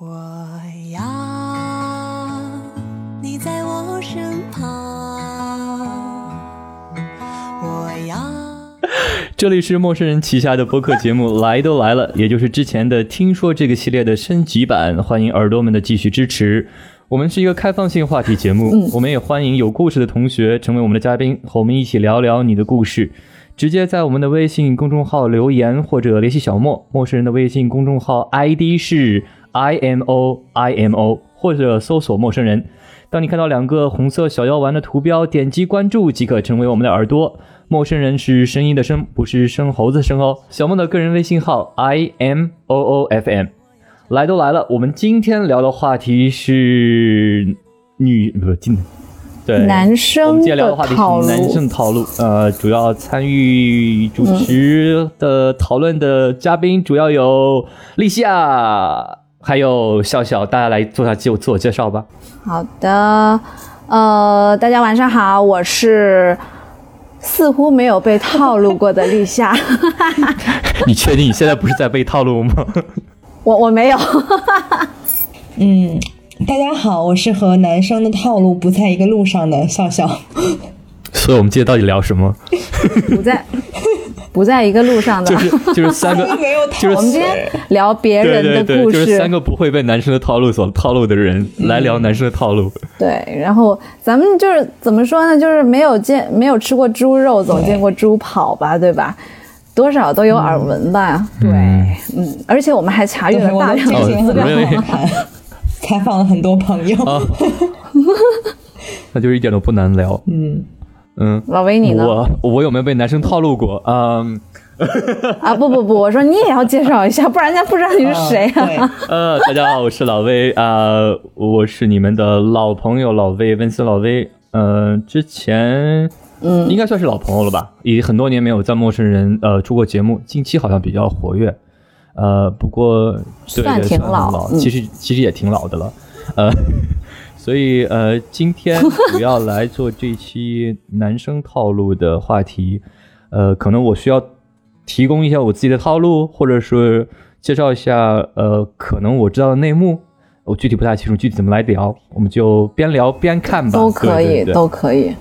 我要你在我身旁，我要。这里是陌生人旗下的播客节目 《来都来了》，也就是之前的“听说”这个系列的升级版，欢迎耳朵们的继续支持。我们是一个开放性话题节目，我们也欢迎有故事的同学成为我们的嘉宾，和我们一起聊聊你的故事。直接在我们的微信公众号留言或者联系小莫，陌生人的微信公众号 ID 是 I M O I M O，或者搜索陌生人。当你看到两个红色小药丸的图标，点击关注即可成为我们的耳朵。陌生人是声音的声，不是生猴子生哦。小梦的个人微信号 I M O O F M。来都来了，我们今天聊的话题是女不是今对男生我们今天聊的话题是男生套路。呃，主要参与主持的讨论的嘉宾主要有立夏，还有笑笑，大家来做下自我自我介绍吧。好的，呃，大家晚上好，我是似乎没有被套路过的立夏，你确定你现在不是在被套路吗？我我没有，嗯，大家好，我是和男生的套路不在一个路上的笑笑。所以我们今天到底聊什么？不在不在一个路上的。就是就是三个没有 就是我们今天聊别人的对对，故就是三，个不会被男生的套路所套路的人来聊男生的套路。对，然后咱们就是怎么说呢？就是没有见没有吃过猪肉，总见过猪跑吧，对吧？多少都有耳闻吧？对，嗯，而且我们还查阅了大量的资料。采访了很多朋友。啊那就是一点都不难聊。嗯，嗯，老魏你呢？我我有没有被男生套路过？嗯，啊不不不，我说你也要介绍一下，不然人家不知道你是谁嗯啊。呃，大家好，我是老威啊、我是你们的老朋友老威，温斯老威。呃，之前嗯应该算是老朋友了吧，也很多年没有在陌生人呃出过节目，近期好像比较活跃。呃，不过对算挺老老，嗯其实其实也挺老的了。呃，所以呃，今天主要来做这期男生套路的话题。呃，可能我需要提供一下我自己的套路，或者是介绍一下呃，可能我知道的内幕。我具体不太清楚具体怎么来聊，我们就边聊边看吧。都可以，对对对都可以。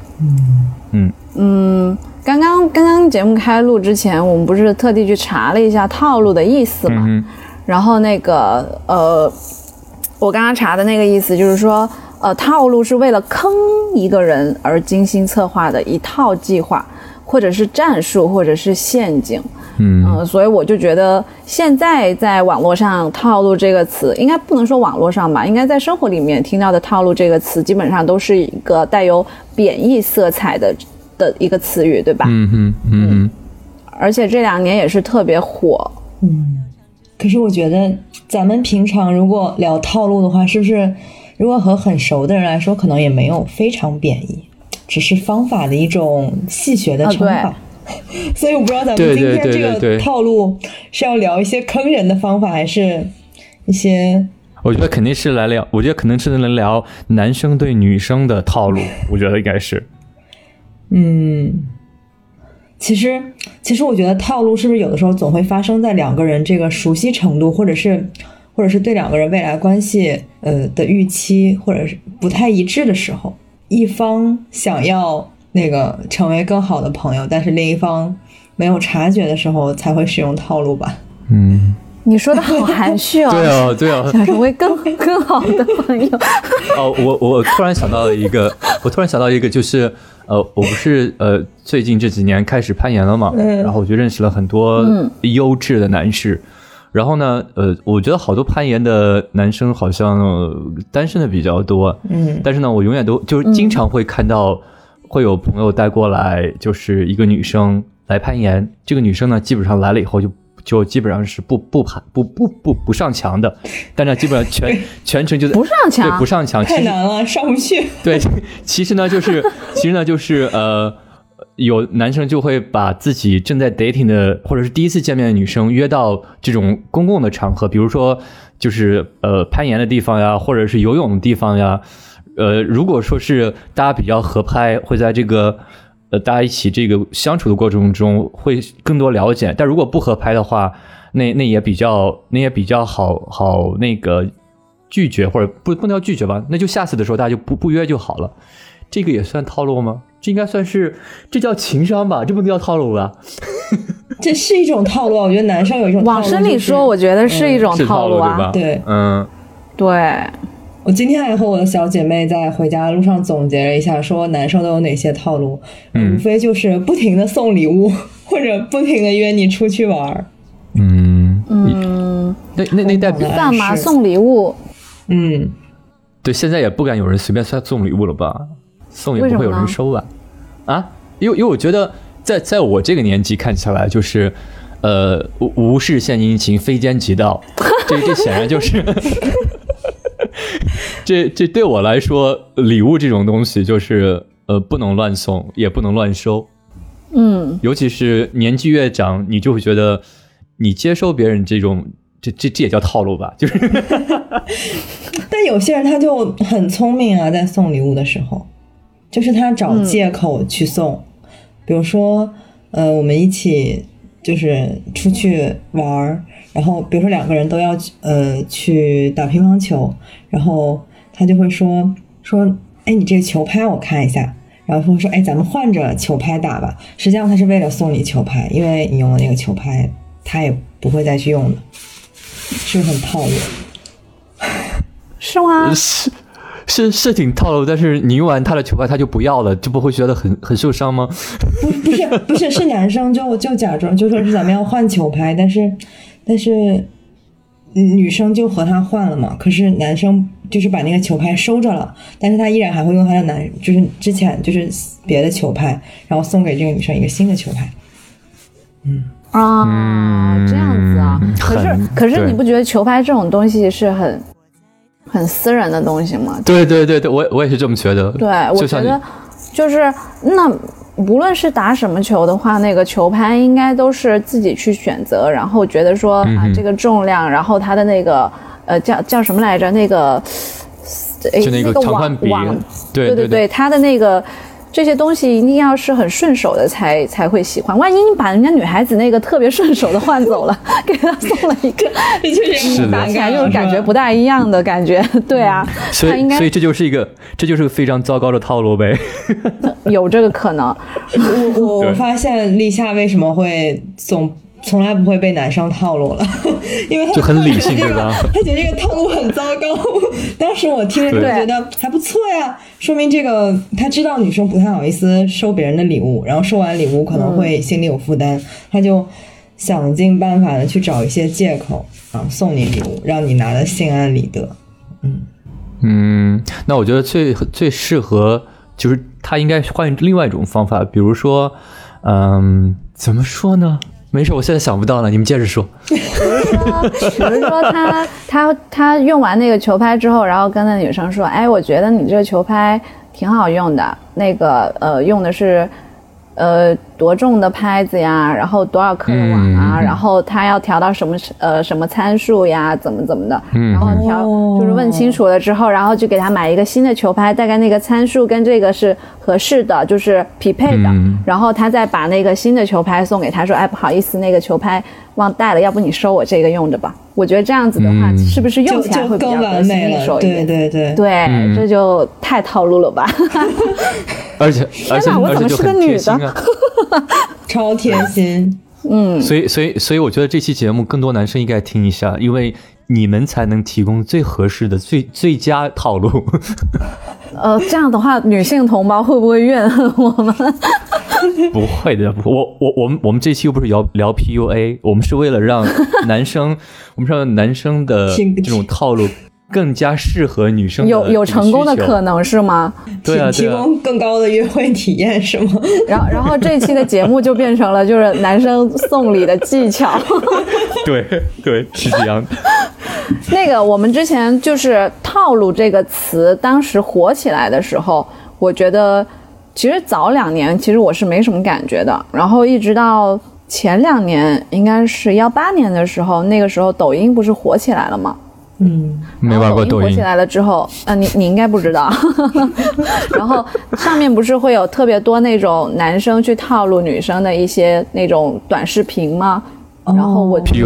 嗯嗯，刚刚刚刚节目开录之前，我们不是特地去查了一下套路的意思嘛？嗯然后那个呃，我刚刚查的那个意思就是说，呃，套路是为了坑一个人而精心策划的一套计划，或者是战术，或者是陷阱。嗯嗯、所以我就觉得现在在网络上“套路”这个词，应该不能说网络上吧，应该在生活里面听到的“套路”这个词，基本上都是一个带有贬义色彩的的一个词语，对吧？嗯哼嗯而且这两年也是特别火。嗯可是我觉得咱们平常如果聊套路的话，是不是如果和很熟的人来说，可能也没有非常贬义，只是方法的一种戏谑的称法。所以我不知道咱们今天这个套路是要聊一些坑人的方法，还是一些我觉得肯定是来聊，我觉得可能是能聊男生对女生的套路，我觉得应该是。嗯，其实，其实我觉得套路是不是有的时候总会发生在两个人这个熟悉程度，或者是，或者是对两个人未来关系呃的预期，或者是不太一致的时候，一方想要那个成为更好的朋友，但是另一方没有察觉的时候，才会使用套路吧。嗯，你说的好 含蓄哦，对哦，对哦，想成为更更好的朋友。哦，我我突然想到了一个，我突然想到一个，就是呃，我不是呃最近这几年开始攀岩了嘛，嗯然后我就认识了很多优质的男士。然后呢，呃，我觉得好多攀岩的男生好像呃单身的比较多，嗯。但是呢，我永远都就是经常会看到会有朋友带过来，就是一个女生来攀岩，这个女生呢，基本上来了以后就就基本上是不不攀不不不不上墙的，但是基本上全 全程就在不上墙？对不上墙，太难了，上不去。对，其实呢，就是其实呢，就是呃，有男生就会把自己正在 dating 的或者是第一次见面的女生约到这种公共的场合，比如说就是呃攀岩的地方呀，或者是游泳的地方呀。呃，如果说是大家比较合拍，会在这个呃大家一起这个相处的过程中会更多了解。但如果不合拍的话，那那也比较那也比较好好那个拒绝，或者不不能叫拒绝吧，那就下次的时候大家就不不约就好了。这个也算套路吗？这应该算是，这叫情商吧？这不能叫套路吧？这是一种套路啊！我觉得男生有一种套路往深里说，我觉得是一种套路啊。对嗯，对，我今天还和我的小姐妹在回家路上总结了一下，说男生都有哪些套路，嗯无非就是不停的送礼物，或者不停的约你出去玩儿。嗯，嗯，那那那代表干嘛送礼物？嗯，对，现在也不敢有人随便送送礼物了吧？送也不会有人收吧？啊，因为因为我觉得在在我这个年纪看起来，就是呃无无事献殷勤，非奸即盗，这这显然就是。这这对我来说，礼物这种东西就是呃不能乱送，也不能乱收。嗯，尤其是年纪越长，你就会觉得你接收别人这种，这这这也叫套路吧？就是 但有些人他就很聪明啊，在送礼物的时候，就是他找借口去送，比如说，呃，我们一起就是出去玩儿，然后比如说两个人都要呃去打乒乓球，然后他就会说说，哎，你这个球拍我看一下。然后说，哎，咱们换着球拍打吧。实际上他是为了送你球拍，因为你用了那个球拍，他也不会再去用的，是不是很套路？是吗？是是是挺套路，但是你用完他的球拍，他就不要了，就不会觉得很很受伤吗？不不是不是是男生就就假装就说是咱们要换球拍，但是但是女生就和他换了嘛。可是男生就是把那个球拍收着了，但是他依然还会用他的男就是之前就是别的球拍，然后送给这个女生一个新的球拍。嗯啊，这样子啊。嗯可是可是你不觉得球拍这种东西是很很私人的东西嘛？对对对对，我我也是这么觉得。对，我觉得就是那无论是打什么球的话，那个球拍应该都是自己去选择，然后觉得说、嗯啊这个重量，然后它的那个呃叫叫什么来着？那个诶就那个长宽比对对对，它的那个。这些东西一定要是很顺手的才才会喜欢，万一你把人家女孩子那个特别顺手的换走了，给她送了一个，是的打起来就是感觉不大一样的感觉。对啊，所他应该以所以这就是一个这就是个非常糟糕的套路呗。有这个可能。我我我发现立夏为什么会总从来不会被男生套路了，因为他就很理性对吧他觉得这个套路很糟糕。当时我听着就对觉得还不错呀，说明这个他知道女生不太好意思收别人的礼物，然后收完礼物可能会心里有负担，他就想尽办法的去找一些借口啊送你礼物，让你拿的心安理得。嗯嗯，那我觉得最最适合就是他应该换另外一种方法，比如说，嗯，怎么说呢？没事，我现在想不到了，你们接着说。比如说比如说他他他用完那个球拍之后，然后跟那女生说：“哎，我觉得你这个球拍挺好用的，那个呃用的是呃多重的拍子呀，然后多少克的网啊，嗯然后它要调到什么呃什么参数呀，怎么怎么的，嗯然后调哦。就是问清楚了之后，然后就给他买一个新的球拍，大概那个参数跟这个是合适的，就是匹配的，嗯。然后他再把那个新的球拍送给他，说：“哎，不好意思，那个球拍忘带了，要不你收我这个用着吧。”我觉得这样子的话，嗯。是不是用起来会比较得更完心应手，一点？对点？对对，对嗯。这就太套路了吧？而且 而且哪我怎么是个女的。超贴心。嗯，所以所以所以我觉得这期节目更多男生应该听一下，因为你们才能提供最合适的最最佳套路。呃，这样的话，女性同胞会不会怨恨我们？不会的，不我我我们我们这期又不是聊聊 PUA，我们是为了让男生，我们是让男生的这种套路更加适合女生有有成功的可能是吗？对啊提供更高的约会体验是吗？然后，然后这期的节目就变成了就是男生送礼的技巧。对对是这样的。那个，我们之前就是“套路”这个词，当时火起来的时候，我觉得其实早两年其实我是没什么感觉的，然后一直到前两年，应该是幺八年的时候，那个时候抖音不是火起来了吗？嗯，没玩过抖音火起，来了之后，啊、你你应该不知道。然后上面不是会有特别多那种男生去套路女生的一些那种短视频吗？然后我频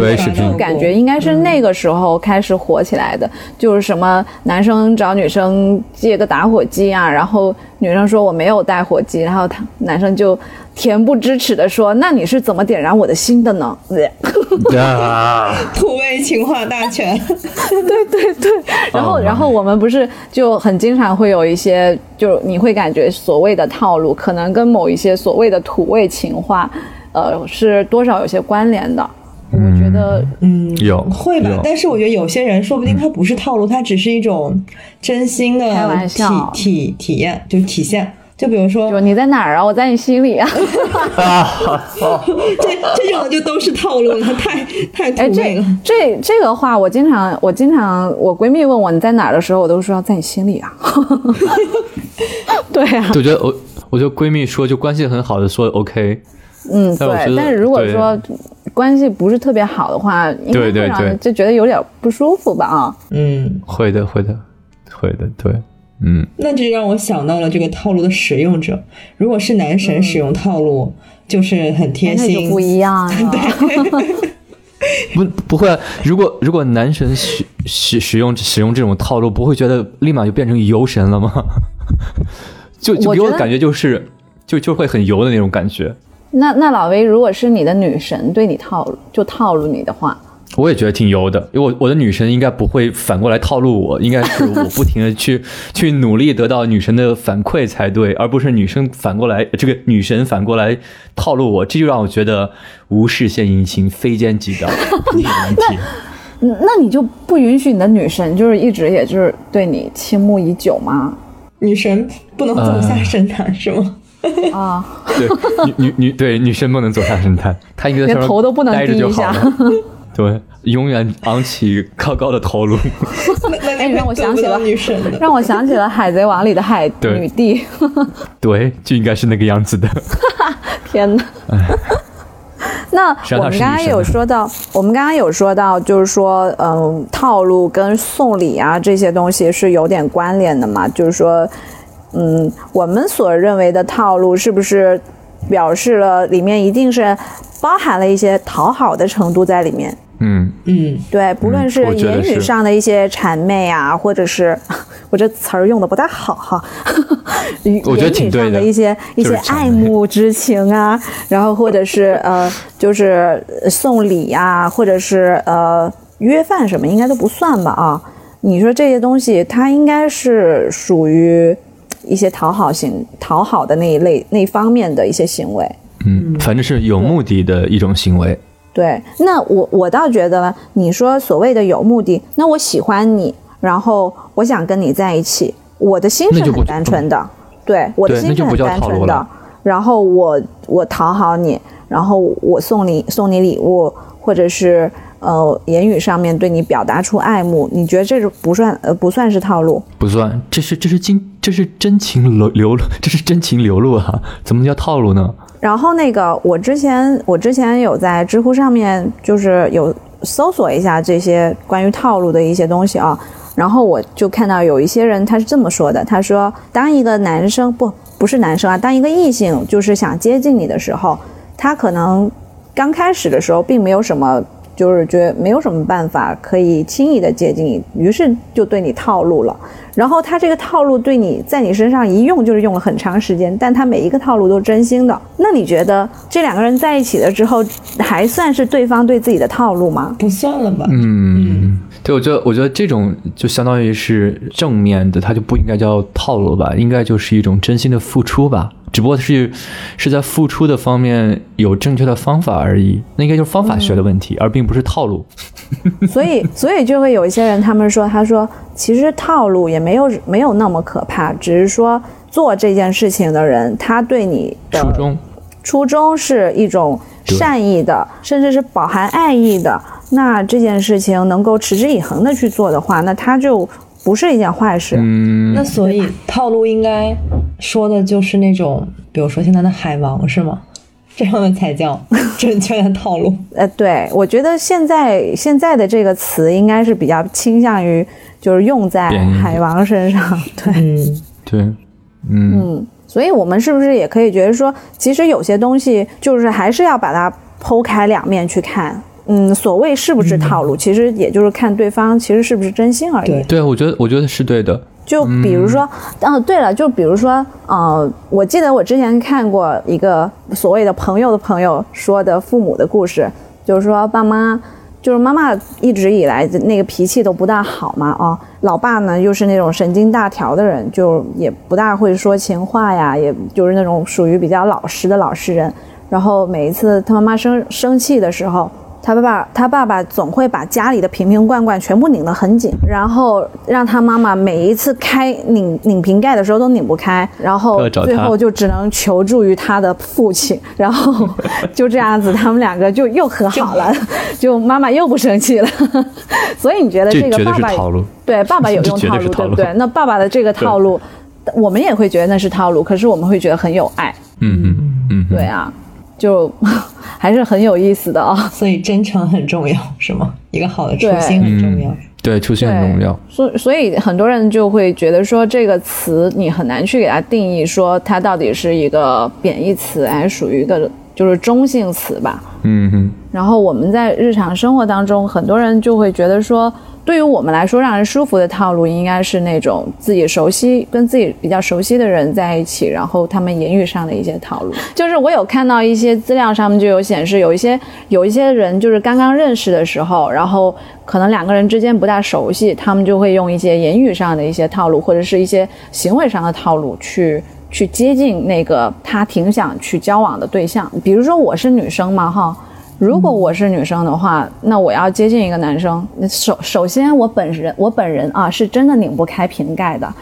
感觉应该是那个时候开始火起来的，就是什么男生找女生借个打火机啊，然后女生说我没有带火机，然后他男生就恬不知耻的说，那你是怎么点燃我的心的呢？啊，土味情话大全。对对对，然后、哦然后我们不是就很经常会有一些，就你会感觉所谓的套路，可能跟某一些所谓的土味情话，呃，是多少有些关联的。我觉得，嗯，有会吧？但是我觉得有些人说不定他不是套路，他只是一种真心的开玩体笑体体验，就体现。就比如说就，你在哪儿啊？我在你心里啊。这这种就都是套路了，太太哎，这土味了。这这个话，我经常我经常我闺蜜问我你在哪儿的时候，我都说在你心里啊。对啊，我觉得我我觉得闺蜜说就关系很好的说 OK，嗯，对。但是如果说关系不是特别好的话，应该对对会让人对就觉得有点不舒服吧？啊，嗯，会的会的会的，对，嗯，那这让我想到了这个套路的使用者，如果是男神使用套路，就是很贴心那就 不，一样了。不不会啊，如果如果男神使使使用使用这种套路，不会觉得立马就变成油神了吗？就就给我的感觉就是就就会很油的那种感觉。那那老魏，如果是你的女神对你套路，就套路你的话，我也觉得挺油的，因为我我的女神应该不会反过来套路我，应该是我不停的去 去努力得到女神的反馈才对，而不是女生反过来这个女神反过来套路我，这就让我觉得无事献殷勤，非奸即盗，有问题。嗯那你就不允许你的女神就是一直也就是对你倾慕已久吗？女神不能走下神坛、是吗？啊，对，女女女对女生不能走下神坛，她应该在连上面头都不能待着就好低一下了。对，永远昂起高高的头颅。哎让我想起了女神。让我想起了《海贼王》里的海女帝。对，就应该是那个样子的。天哪！那我们刚刚有说到，我们刚刚有说到，就是说，嗯，套路跟送礼啊这些东西是有点关联的嘛？就是说，嗯，我们所认为的套路是不是表示了里面一定是包含了一些讨好的程度在里面？嗯，嗯，对，不论是言语上的一些谄媚啊，或者是我这词儿用的不太好哈，语我觉得挺对的言语上的一些一些爱慕之情啊，然后或者是呃，就是送礼啊，或者是呃约饭什么，应该都不算吧啊？你说这些东西，它应该是属于一些讨好型、讨好的那一类那方面的一些行为。嗯，反正是有目的的一种行为。对，那我我倒觉得，你说所谓的有目的，那我喜欢你，然后我想跟你在一起，我的心是不很单纯的，对，我的心是很单纯的。然后我我讨好你，然后我送你送你礼物，或者是呃言语上面对你表达出爱慕，你觉得这是不算呃不算是套路？不算，这是这是经这是真情流流露，这是真情流露啊！怎么叫套路呢？然后那个，我之前我之前有在知乎上面就是有搜索一下这些关于套路的一些东西啊，然后我就看到有一些人他是这么说的，他说当一个男生不不是男生啊，当一个异性就是想接近你的时候，他可能刚开始的时候并没有什么。就是觉得没有什么办法可以轻易的接近你，于是就对你套路了。然后他这个套路对你在你身上一用就是用了很长时间，但他每一个套路都真心的。那你觉得这两个人在一起了之后，还算是对方对自己的套路吗？不算了吧？嗯，对，我觉得我觉得这种就相当于是正面的，它就不应该叫套路吧，应该就是一种真心的付出吧。只不过是是在付出的方面有正确的方法而已，那应该就是方法学的问题，而并不是套路。所以，所以就会有一些人，他们说，他说，其实套路也没有没有那么可怕，只是说做这件事情的人，他对你的初衷，初衷是一种善意的，甚至是饱含爱意的。那这件事情能够持之以恒的去做的话，那它就不是一件坏事。嗯，那所以套路应该说的就是那种，比如说现在的海王是吗？这样的才叫正确的套路。呃，对，我觉得现在现在的这个词应该是比较倾向于就是用在海王身上，对，嗯，对，嗯嗯，所以我们是不是也可以觉得说，其实有些东西就是还是要把它剖开两面去看，嗯，所谓是不是套路，其实也就是看对方其实是不是真心而已。对对，我觉得我觉得是对的。就比如说，哦，对了，就比如说，呃，我记得我之前看过一个所谓的朋友的朋友说的父母的故事，就是说爸妈，就是妈妈一直以来的那个脾气都不大好嘛，啊、老爸呢又是那种神经大条的人，就也不大会说情话呀，也就是那种属于比较老实的老实人。然后每一次他妈妈生生气的时候，他爸爸他爸爸总会把家里的瓶瓶罐罐全部拧得很紧，然后让他妈妈每一次开拧拧瓶盖的时候都拧不开，然后最后就只能求助于他的父亲，然后 就这样子，他们两个就又和好了，就妈妈又不生气了。所以你觉得这个爸爸是套路。对爸爸有用套路，套路对不对？那爸爸的这个套路，我们也会觉得那是套路，可是我们会觉得很有爱，嗯嗯嗯，对啊，就还是很有意思的啊、所以真诚很重要，是吗？一个好的初心很重要。对，初心很重要。所以所以很多人就会觉得说这个词你很难去给它定义，说它到底是一个贬义词，还是属于一个就是中性词吧。嗯哼，然后我们在日常生活当中，很多人就会觉得说，对于我们来说，让人舒服的套路应该是那种自己熟悉、跟自己比较熟悉的人在一起，然后他们言语上的一些套路。就是我有看到一些资料上面就有显示，有一些有一些人就是刚刚认识的时候，然后可能两个人之间不大熟悉，他们就会用一些言语上的一些套路，或者是一些行为上的套路去。去接近那个他挺想去交往的对象，比如说我是女生嘛，哈，如果我是女生的话，那我要接近一个男生，首首先我本人我本人啊是真的拧不开瓶盖的，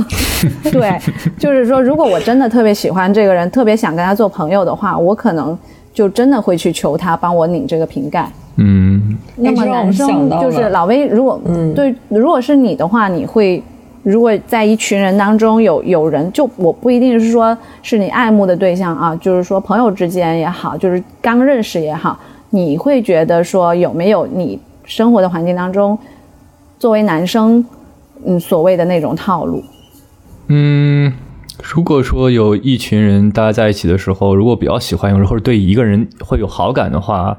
对，就是说如果我真的特别喜欢这个人，特别想跟他做朋友的话，我可能就真的会去求他帮我拧这个瓶盖。嗯，那么男生就是老魏，如果嗯。对，如果是你的话，你会如果在一群人当中有有人，就我不一定是说是你爱慕的对象啊，就是说朋友之间也好，就是刚认识也好，你会觉得说有没有你生活的环境当中，作为男生，嗯，所谓的那种套路？嗯，如果说有一群人大家在一起的时候，如果比较喜欢或者对一个人会有好感的话，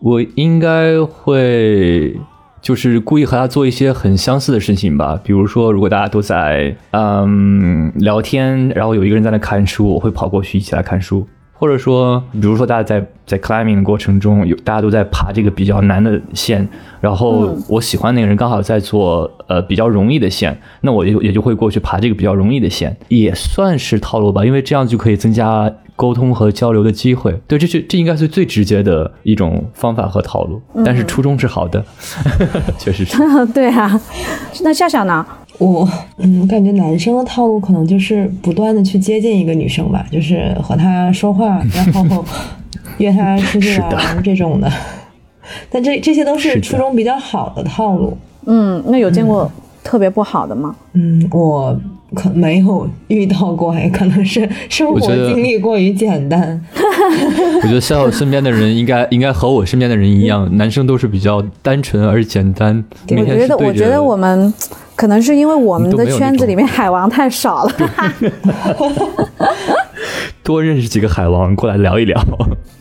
我应该会就是故意和他做一些很相似的事情吧。比如说，如果大家都在嗯聊天，然后有一个人在那看书，我会跑过去一起来看书。或者说，比如说大家在在 climbing 的过程中，有大家都在爬这个比较难的线，然后嗯我喜欢那个人刚好在做呃比较容易的线，那我就也就会过去爬这个比较容易的线，也算是套路吧，因为这样就可以增加沟通和交流的机会。对，这是这应该是最直接的一种方法和套路，但是初衷是好的，确实是。对啊，那夏夏呢？我嗯，感觉男生的套路可能就是不断的去接近一个女生吧，就是和她说话，然后 约她出去玩这种的。但这这些都是初中比较好的套路。嗯，那有见过特别不好的吗？嗯，我可没有遇到过，哎，可能是 生活经历过于简单。我觉得笑笑身边的人应该应该和我身边的人一样，男生都是比较单纯而简单。我觉得，我觉得我们可能是因为我们的圈子里面海王太少了。多认识几个海王过来聊一聊。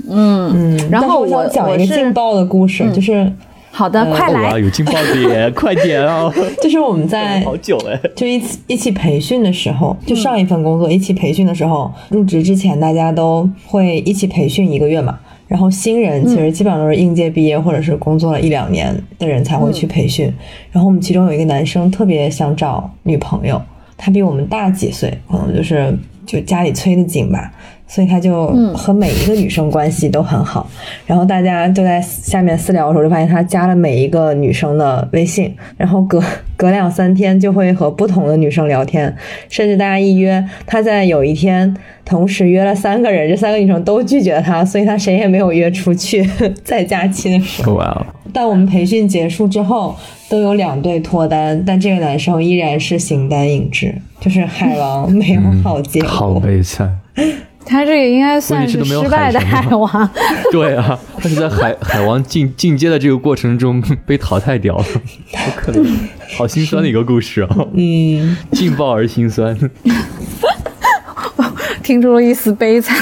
嗯，然后我讲一个劲爆的故事，就是好的，快来哇，。有劲爆点，快点哦！就是我们在好久哎。就一起一起培训的时候，就上一份工作一起培训的时候，入职之前大家都会一起培训一个月嘛。然后新人其实基本上都是应届毕业或者是工作了一两年的人才会去培训。然后我们其中有一个男生特别想找女朋友，他比我们大几岁，可能就是就家里催得紧吧，所以他就和每一个女生关系都很好。然后大家就在下面私聊的时候，就发现他加了每一个女生的微信，然后隔隔两三天就会和不同的女生聊天，甚至大家一约，他在有一天同时约了三个人，这三个女生都拒绝他，所以他谁也没有约出去。在假期的时候，但我们培训结束之后，都有两对脱单，但这个男生依然是形单影只，就是海王没有好结果。好悲惨。他这个应该算是失败的海王。对啊，他是在海海王进进阶的这个过程中被淘汰掉了，好可怜，好心酸的一个故事啊！嗯，劲爆而心酸。听出了一丝悲惨。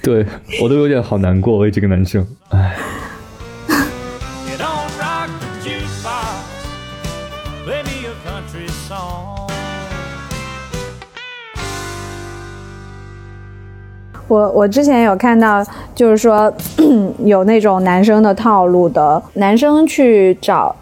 对我都有点好难过，为这个男生。唉，我我之前有看到，就是说 有那种男生的套路的，男生去找，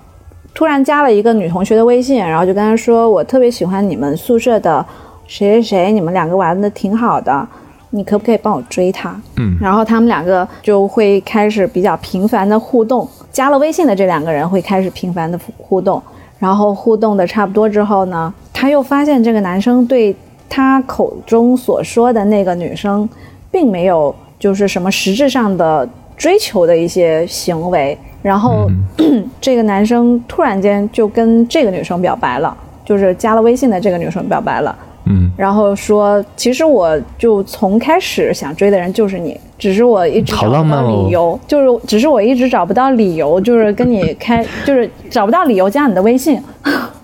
突然加了一个女同学的微信，然后就跟她说，我特别喜欢你们宿舍的谁谁谁，你们两个玩的挺好的，你可不可以帮我追她？嗯然后他们两个就会开始比较频繁的互动，加了微信的这两个人会开始频繁的互动，然后互动的差不多之后呢，他又发现这个男生对他口中所说的那个女生，并没有就是什么实质上的追求的一些行为，然后、这个男生突然间就跟这个女生表白了，就是加了微信的这个女生表白了。嗯然后说，其实我就从开始想追的人就是你，只是我一直找不到理由，就是只是我一直找不到理由，就是跟你开，就是找不到理由加你的微信。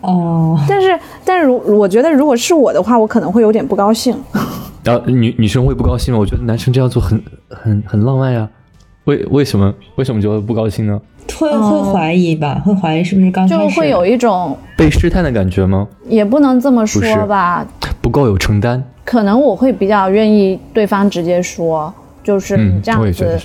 哦，但是，但是如我觉得如果是我的话，我可能会有点不高兴。然后女女生会不高兴吗？我觉得男生这样做很很很浪漫呀。为为什么为什么就会不高兴呢？会会怀疑吧？会怀疑是不是刚开始就会有一种，被试探的感觉吗？也不能这么说吧，不够有承担。可能我会比较愿意对方直接说，就是这样子，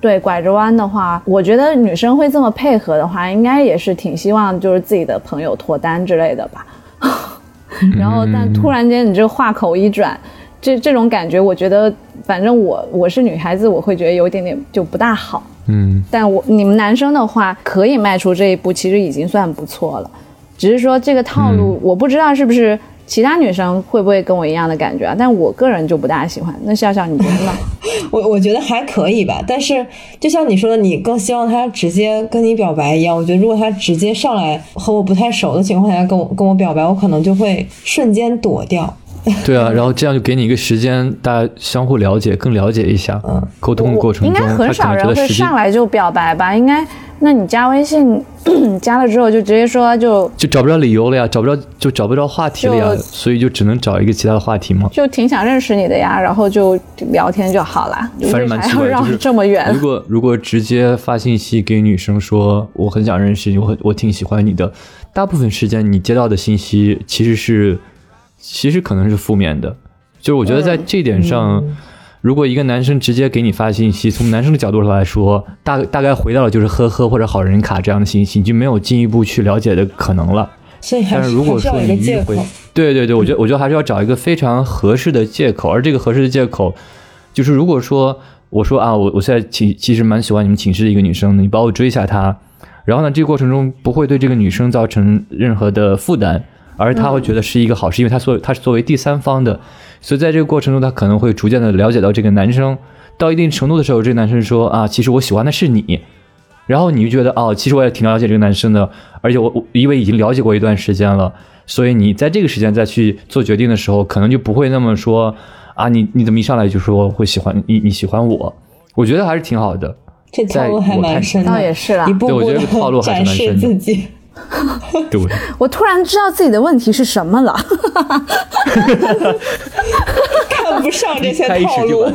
对拐着弯的话，我觉得女生会这么配合的话，应该也是挺希望就是自己的朋友脱单之类的吧。然后，但突然间你这话口一转，这这种感觉，我觉得反正我我是女孩子，我会觉得有一点点就不大好。嗯，但我你们男生的话，可以迈出这一步，其实已经算不错了。只是说这个套路，我不知道是不是其他女生会不会跟我一样的感觉啊？但我个人就不大喜欢。那笑笑，你觉得呢？我我觉得还可以吧，但是就像你说的，你更希望他直接跟你表白一样。我觉得如果他直接上来和我不太熟的情况下跟我跟我表白，我可能就会瞬间躲掉。对啊，然后这样就给你一个时间，大家相互了解，更了解一下。嗯沟通的过程中，应该很少人会上来就表白吧？应该，那你加微信 加了之后就直接说就就找不着理由了呀，找不着就找不着话题了呀，所以就只能找一个其他的话题嘛。就挺想认识你的呀，然后就聊天就好了。反正蛮奇怪，为啥要绕就是这么远？如果如果直接发信息给女生说我很想认识你，我很我挺喜欢你的，大部分时间你接到的信息其实是其实可能是负面的。就是我觉得在这点上，如果一个男生直接给你发信息，从男生的角度上来说，大大概回到了就是呵呵或者好人卡这样的信息，你就没有进一步去了解的可能了。所以还是但是如果说你迂回。，对对对，我觉得我觉得还是要找一个非常合适的借口，而这个合适的借口，就是如果说我说啊，我我现在其其实蛮喜欢你们寝室的一个女生的，你帮我追一下她，然后呢，这个过程中不会对这个女生造成任何的负担，而他会觉得是一个好事，因为他作他是作为第三方的，所以在这个过程中，他可能会逐渐的了解到这个男生，到一定程度的时候，这个男生说啊，其实我喜欢的是你，然后你就觉得哦，其实我也挺了解这个男生的，而且我我因为已经了解过一段时间了，所以你在这个时间再去做决定的时候，可能就不会那么说啊，你你怎么一上来就说会喜欢你，你喜欢我？我觉得还是挺好的。这套路还蛮深的，倒也是啦一步步对我觉得这个套路的展示自己。对，我突然知道自己的问题是什么了。看不上这些套路。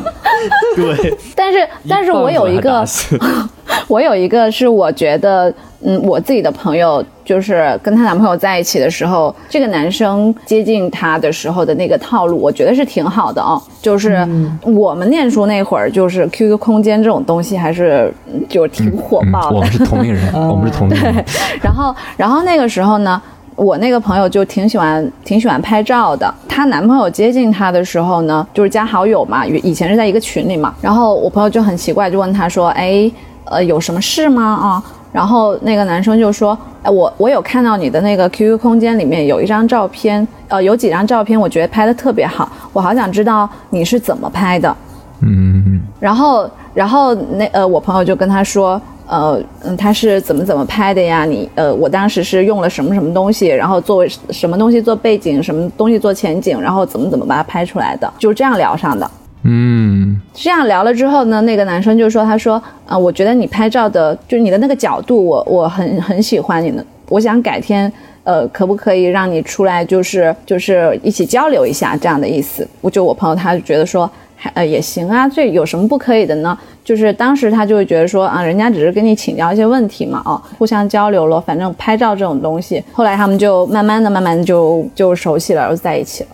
对，但是，但是我有一个 我有一个是我觉得，嗯，我自己的朋友就是跟她男朋友在一起的时候，这个男生接近她的时候的那个套路，我觉得是挺好的哦。就是我们念书那会儿，就是 QQ 空间这种东西还是嗯就是挺火嗯爆的。我们是同龄人，我们是同龄人。然后，然后那个时候呢，我那个朋友就挺喜欢挺喜欢拍照的。她男朋友接近她的时候呢，就是加好友嘛，以以前是在一个群里嘛。然后我朋友就很奇怪，就问他说：“哎，呃，有什么事吗？啊？”然后那个男生就说：“哎，我我有看到你的那个 QQ 空间里面有一张照片，呃，有几张照片，我觉得拍的特别好，我好想知道你是怎么拍的。”嗯，然后，然后那呃，我朋友就跟他说，呃，嗯，他是怎么怎么拍的呀？你呃，我当时是用了什么什么东西，然后作为什么东西做背景，什么东西做前景，然后怎么怎么把它拍出来的，就这样聊上的。嗯，这样聊了之后呢，那个男生就说：“他说，呃，我觉得你拍照的，就是你的那个角度我，我很很喜欢你的，我想改天，呃，可不可以让你出来，就是就是一起交流一下这样的意思？”我就我朋友他就觉得说还呃也行啊，这有什么不可以的呢？就是当时他就会觉得说啊，人家只是跟你请教一些问题嘛，哦，互相交流了，反正拍照这种东西，后来他们就慢慢的、慢慢的就就熟悉了，然后在一起了。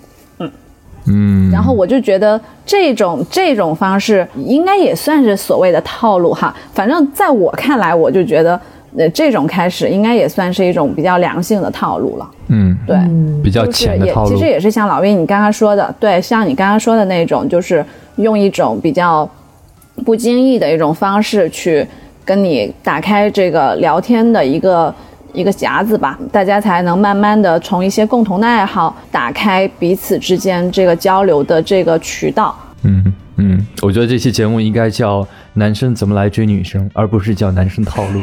嗯，然后我就觉得这种这种方式应该也算是所谓的套路哈。反正在我看来，我就觉得呃这种开始应该也算是一种比较良性的套路了。嗯，对，比较就是浅的套路其实。也是像老魏你刚刚说的，对，像你刚刚说的那种，就是用一种比较不经意的一种方式去跟你打开这个聊天的一个一个匣子吧，大家才能慢慢的从一些共同的爱好打开彼此之间这个交流的这个渠道。嗯嗯，我觉得这期节目应该叫“男生怎么来追女生”，而不是叫“男生套路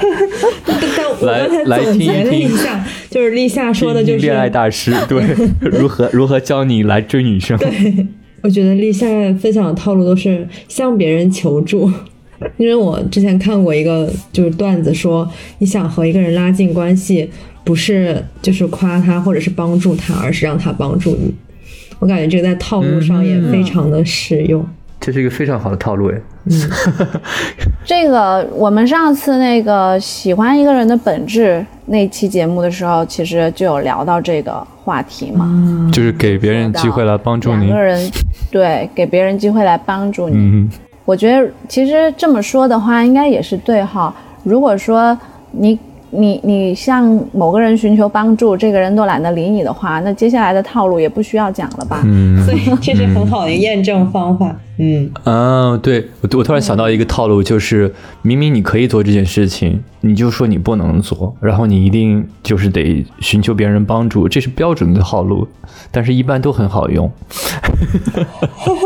来来听一听下，就是立夏”。说的就是听恋爱大师对如何如何教你来追女生。我觉得立夏分享的套路都是向别人求助，因为我之前看过一个就是段子说，你想和一个人拉近关系，不是就是夸他或者是帮助他，而是让他帮助你。我感觉这个在套路上也非常的实用。这是一个非常好的套路哎。这个我们上次那个喜欢一个人的本质那期节目的时候，其实就有聊到这个话题嘛。就是给别人机会来帮助你两个。人对给别人机会来帮助你。嗯，我觉得其实这么说的话，应该也是对哈。如果说你你你向某个人寻求帮助，这个人都懒得理你的话，那接下来的套路也不需要讲了吧？嗯所以 这是很好的验证方法。嗯，啊，对我我突然想到一个套路，就是明明你可以做这件事情，你就说你不能做，然后你一定就是得寻求别人帮助，这是标准的套路，但是一般都很好用。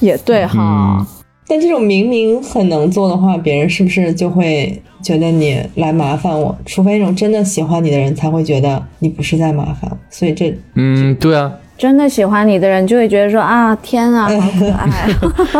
也对哈。但这种明明很能做的话，别人是不是就会觉得你来麻烦我？除非那种真的喜欢你的人才会觉得你不是在麻烦。所以这嗯，对啊，真的喜欢你的人就会觉得说啊，天啊，好可爱。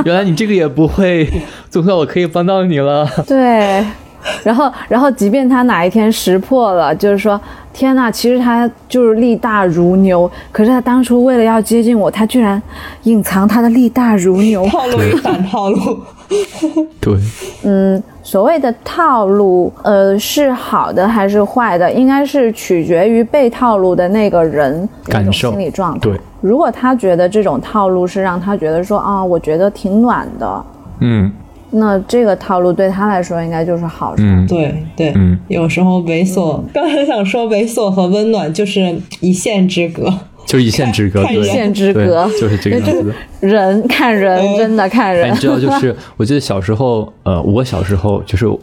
原来你这个也不会，总算我可以帮到你了。对，然后然后即便他哪一天识破了，就是说天呐，其实他就是力大如牛，可是他当初为了要接近我，他居然隐藏他的力大如牛。套路与反套路。对，嗯，所谓的套路，呃，是好的还是坏的，应该是取决于被套路的那个人感受心理状态。对，如果他觉得这种套路是让他觉得说啊，我觉得挺暖的，嗯那这个套路对他来说应该就是好事。嗯，对对，嗯有时候猥琐，刚才想说猥琐和温暖就是一线之隔。就是一线之隔，一线之隔就是这个样子。人看人，真的看哎，人你。知道，就是我记得小时候，呃，我小时候就是我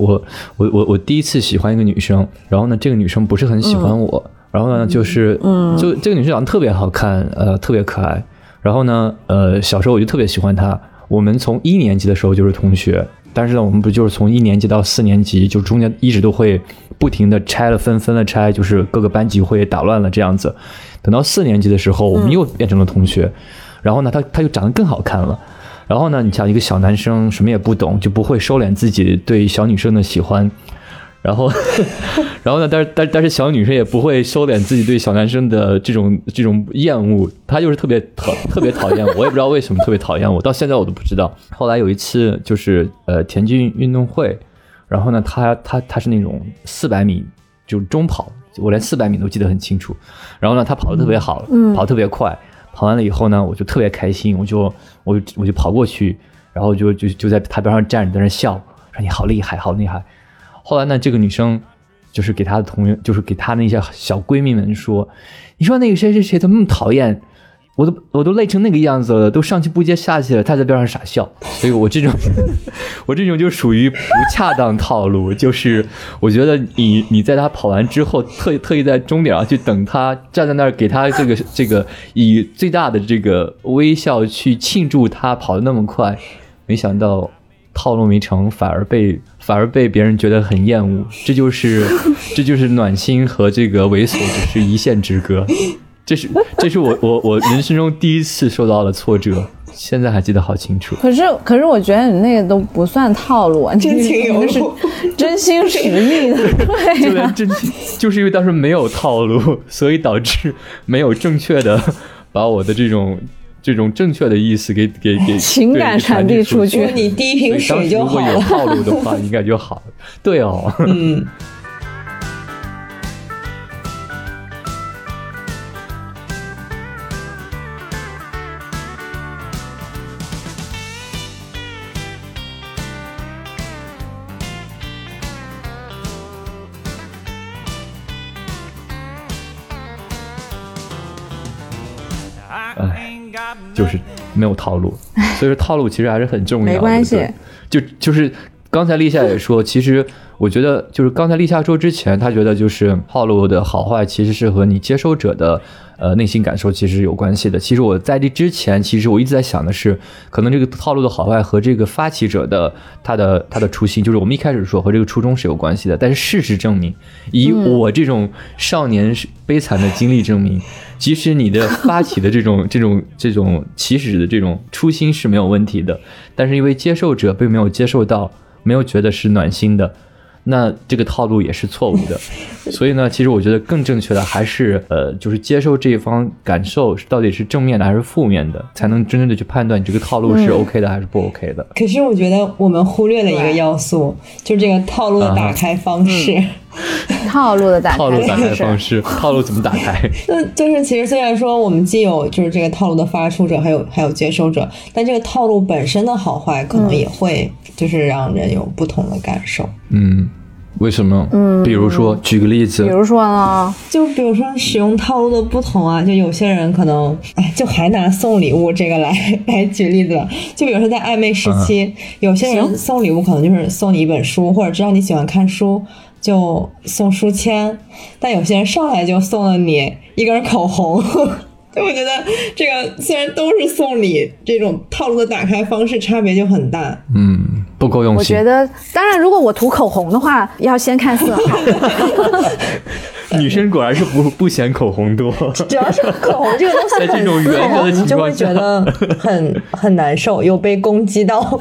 我我我第一次喜欢一个女生，然后呢，这个女生不是很喜欢我，然后呢，就是，嗯，就这个女生长得特别好看，呃，特别可爱，然后呢，呃，小时候我就特别喜欢她。我们从一年级的时候就是同学，但是呢，我们不就是从一年级到四年级，就中间一直都会不停的拆了分，分了拆，就是各个班级会打乱了这样子。等到四年级的时候，我们又变成了同学，然后呢，他他又长得更好看了。然后呢，你像一个小男生什么也不懂，就不会收敛自己对小女生的喜欢。然后，然后呢，但是但但是小女生也不会收敛自己对小男生的这种这种厌恶，她就是特别讨特别讨厌我，我也不知道为什么特别讨厌我，到现在我都不知道。后来有一次就是呃田径运动会，然后呢，她她她是那种四百米就中跑，我连四百米都记得很清楚。然后呢，她跑得特别好，跑得特别快。跑完了以后呢，我就特别开心，我就我就我就跑过去，然后就就就在她边上站着，在那笑，说你好厉害，好厉害。后来呢，这个女生就是给她的同学，就是给她那些小闺蜜们说：“你说那个谁谁谁怎么那么讨厌？我都我都累成那个样子了，都上气不接下气了，她在边上傻笑。”所以我这种 我这种就属于不恰当套路，就是我觉得你你在他跑完之后，特特意在终点上去等他，站在那儿给他这个这个以最大的这个微笑去庆祝他跑得那么快，没想到。套路没成，反而被反而被别人觉得很厌恶，这就是 这就是暖心和这个猥琐只是一线之隔，这是这是我我我人生中第一次受到了挫折，现在还记得好清楚。可是，可是我觉得你那个都不算套路啊，真情流露是真心实意的，就连真就是因为当时没有套路，所以导致没有正确的把我的这种这种正确的意思给给给 情感传递出去你第一瓶对当水就时如果。有套路的话，应该就好了。对哦，嗯，就是没有套路，所以说套路其实还是很重要的。没关系对就就是刚才立夏也说，其实我觉得就是刚才立夏说之前，他觉得就是套路的好坏其实是和你接收者的呃内心感受其实有关系的。其实我在这之前，其实我一直在想的是，可能这个套路的好坏和这个发起者的他的他的初心，就是我们一开始说和这个初衷是有关系的。但是事实证明，以我这种少年悲惨的经历证明，即使你的发起的这种这种这种起始的这种初心是没有问题的，但是因为接受者并没有接受到，没有觉得是暖心的。那这个套路也是错误的，所以呢，其实我觉得更正确的还是，呃，就是接受这一方感受到底是正面的还是负面的，才能真正的去判断你这个套路是 OK 的还是不 OK 的。可是我觉得我们忽略了一个要素，就是这个套路的打开方式。套路的打开套路打开方式，套路怎么打开？那就是其实虽然说我们既有就是这个套路的发出者，还有还有接收者，但这个套路本身的好坏可能也会就是让人有不同的感受。嗯，为什么？嗯，比如说，举个例子比，如说呢，就比如说使用套路的不同啊，就有些人可能，哎，就还拿送礼物这个来 来举例子吧。就比如说在暧昧时期，有些人送礼物可能就是送你一本书，或者知道你喜欢看书，就送书签。但有些人上来就送了你一根口红。就我觉得这个虽然都是送礼，这种套路的打开方式差别就很大。嗯，不够用心我觉。得，当然，如果我涂口红的话，要先看色号。女生果然是不 不嫌口红多。主要是口红这个东西在这种原则的情你就会觉得很很难受，有被攻击到。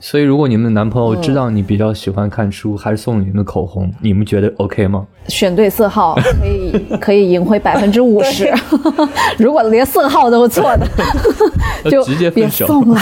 所以，如果你们的男朋友知道你比较喜欢看书，还是送你们的口红，你们觉得 OK 吗？选对色号可以可以赢回百分之五十，如果连色号都错的，就直接分手别送了，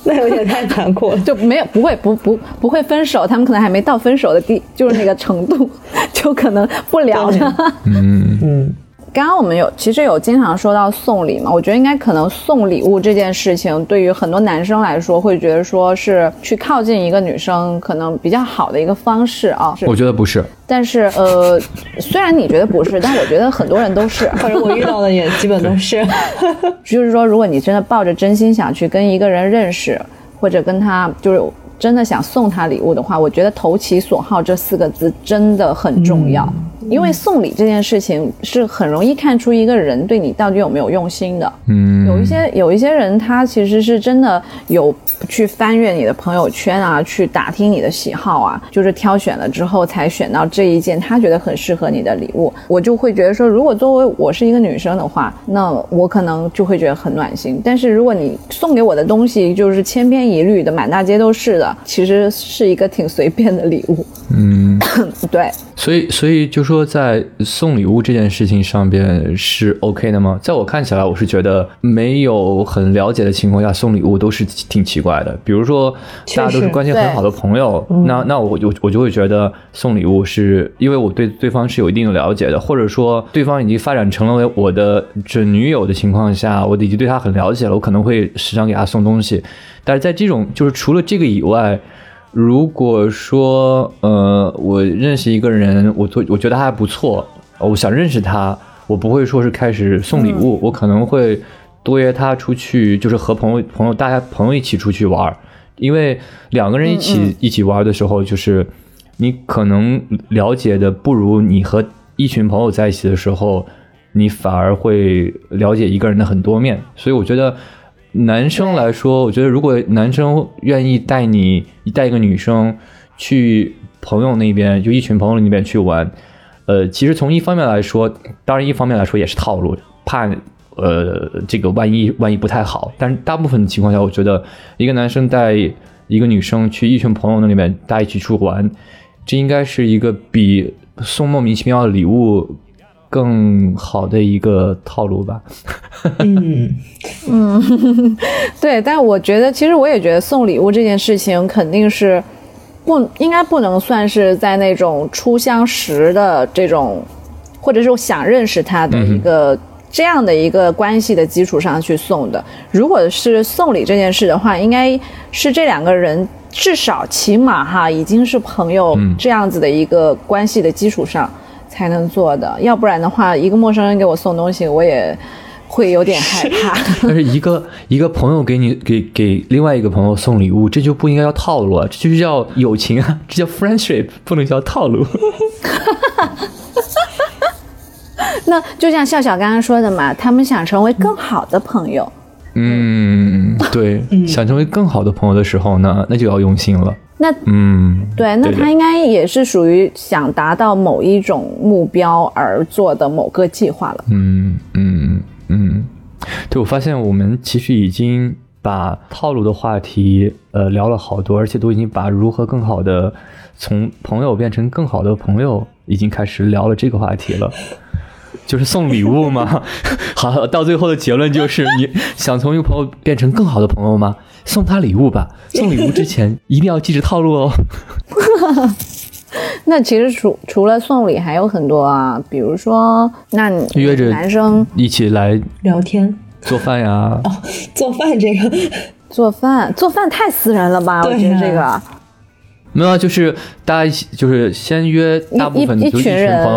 那有点太残酷了。就没有不会不不不会分手，他们可能还没到分手的地，就是那个程度，就可能不聊了。嗯，嗯，刚刚我们有其实有经常说到送礼嘛，我觉得应该可能送礼物这件事情，对于很多男生来说，会觉得说是去靠近一个女生可能比较好的一个方式啊。我觉得不是。但是呃，虽然你觉得不是，但我觉得很多人都是。或者我遇到的也基本都是。就是说，如果你真的抱着真心想去跟一个人认识，或者跟他就是真的想送他礼物的话，我觉得投其所好这四个字真的很重要。因为送礼这件事情是很容易看出一个人对你到底有没有用心的。嗯，有一些有一些人，他其实是真的有去翻阅你的朋友圈啊，去打听你的喜好啊，就是挑选了之后才选到这一件他觉得很适合你的礼物。我就会觉得说，如果作为我是一个女生的话，那我可能就会觉得很暖心。但是如果你送给我的东西就是千篇一律的，满大街都是的，其实是一个挺随便的礼物。嗯，对，所以所以就说在送礼物这件事情上边是 OK 的吗？在我看起来，我是觉得没有很了解的情况下送礼物都是挺奇怪的。比如说大家都是关系很好的朋友，那那我就我就会觉得送礼物是因为我对对方是有一定的了解的，或者说对方已经发展成了为我的准女友的情况下，我已经对他很了解了，我可能会时常给他送东西。但是在这种就是除了这个以外，如果说呃，我认识一个人，我做我觉得他还不错，我想认识他，我不会说是开始送礼物，我可能会多约他出去，就是和朋友朋友大家朋友一起出去玩儿，因为两个人一起、一起玩的时候，就是你可能了解的不如你和一群朋友在一起的时候，你反而会了解一个人的很多面，所以我觉得。男生来说，我觉得如果男生愿意带你带一个女生去朋友那边，就一群朋友那边去玩，呃，其实从一方面来说，当然一方面来说也是套路，怕呃这个万一万一不太好。但是大部分情况下，我觉得一个男生带一个女生去一群朋友那里面大家一起出去玩，这应该是一个比送莫名其妙的礼物更好的一个套路吧。嗯嗯，对，但我觉得，其实我也觉得送礼物这件事情肯定是不应该不能算是在那种初相识的这种，或者是想认识他的一个、这样的一个关系的基础上去送的。如果是送礼这件事的话，应该是这两个人至少起码哈已经是朋友嗯这样子的一个关系的基础上才能做的，要不然的话，一个陌生人给我送东西，我也会有点害怕。但是一个一个朋友给你给给另外一个朋友送礼物，这就不应该叫套路啊，这就叫友情啊，这叫 friendship，不能叫套路。那就像笑笑刚刚说的嘛，他们想成为更好的朋友。嗯，对，想成为更好的朋友的时候呢，那就要用心了。那嗯，对，那他应该也是属于想达到某一种目标而做的某个计划了。嗯嗯嗯，对，我发现我们其实已经把套路的话题呃聊了好多，而且都已经把如何更好的从朋友变成更好的朋友，已经开始聊了这个话题了。就是送礼物吗？好，到最后的结论就是，你想从一个朋友变成更好的朋友吗？送他礼物吧。送礼物之前一定要记着套路哦。那其实除除了送礼，还有很多啊，比如说，那你约着男生一起来聊天、做饭呀。哦做饭这个，做饭，做饭太私人了吧？我觉得这个啊没有啊，就是大家一起，就是先约大部分一一就一群群人朋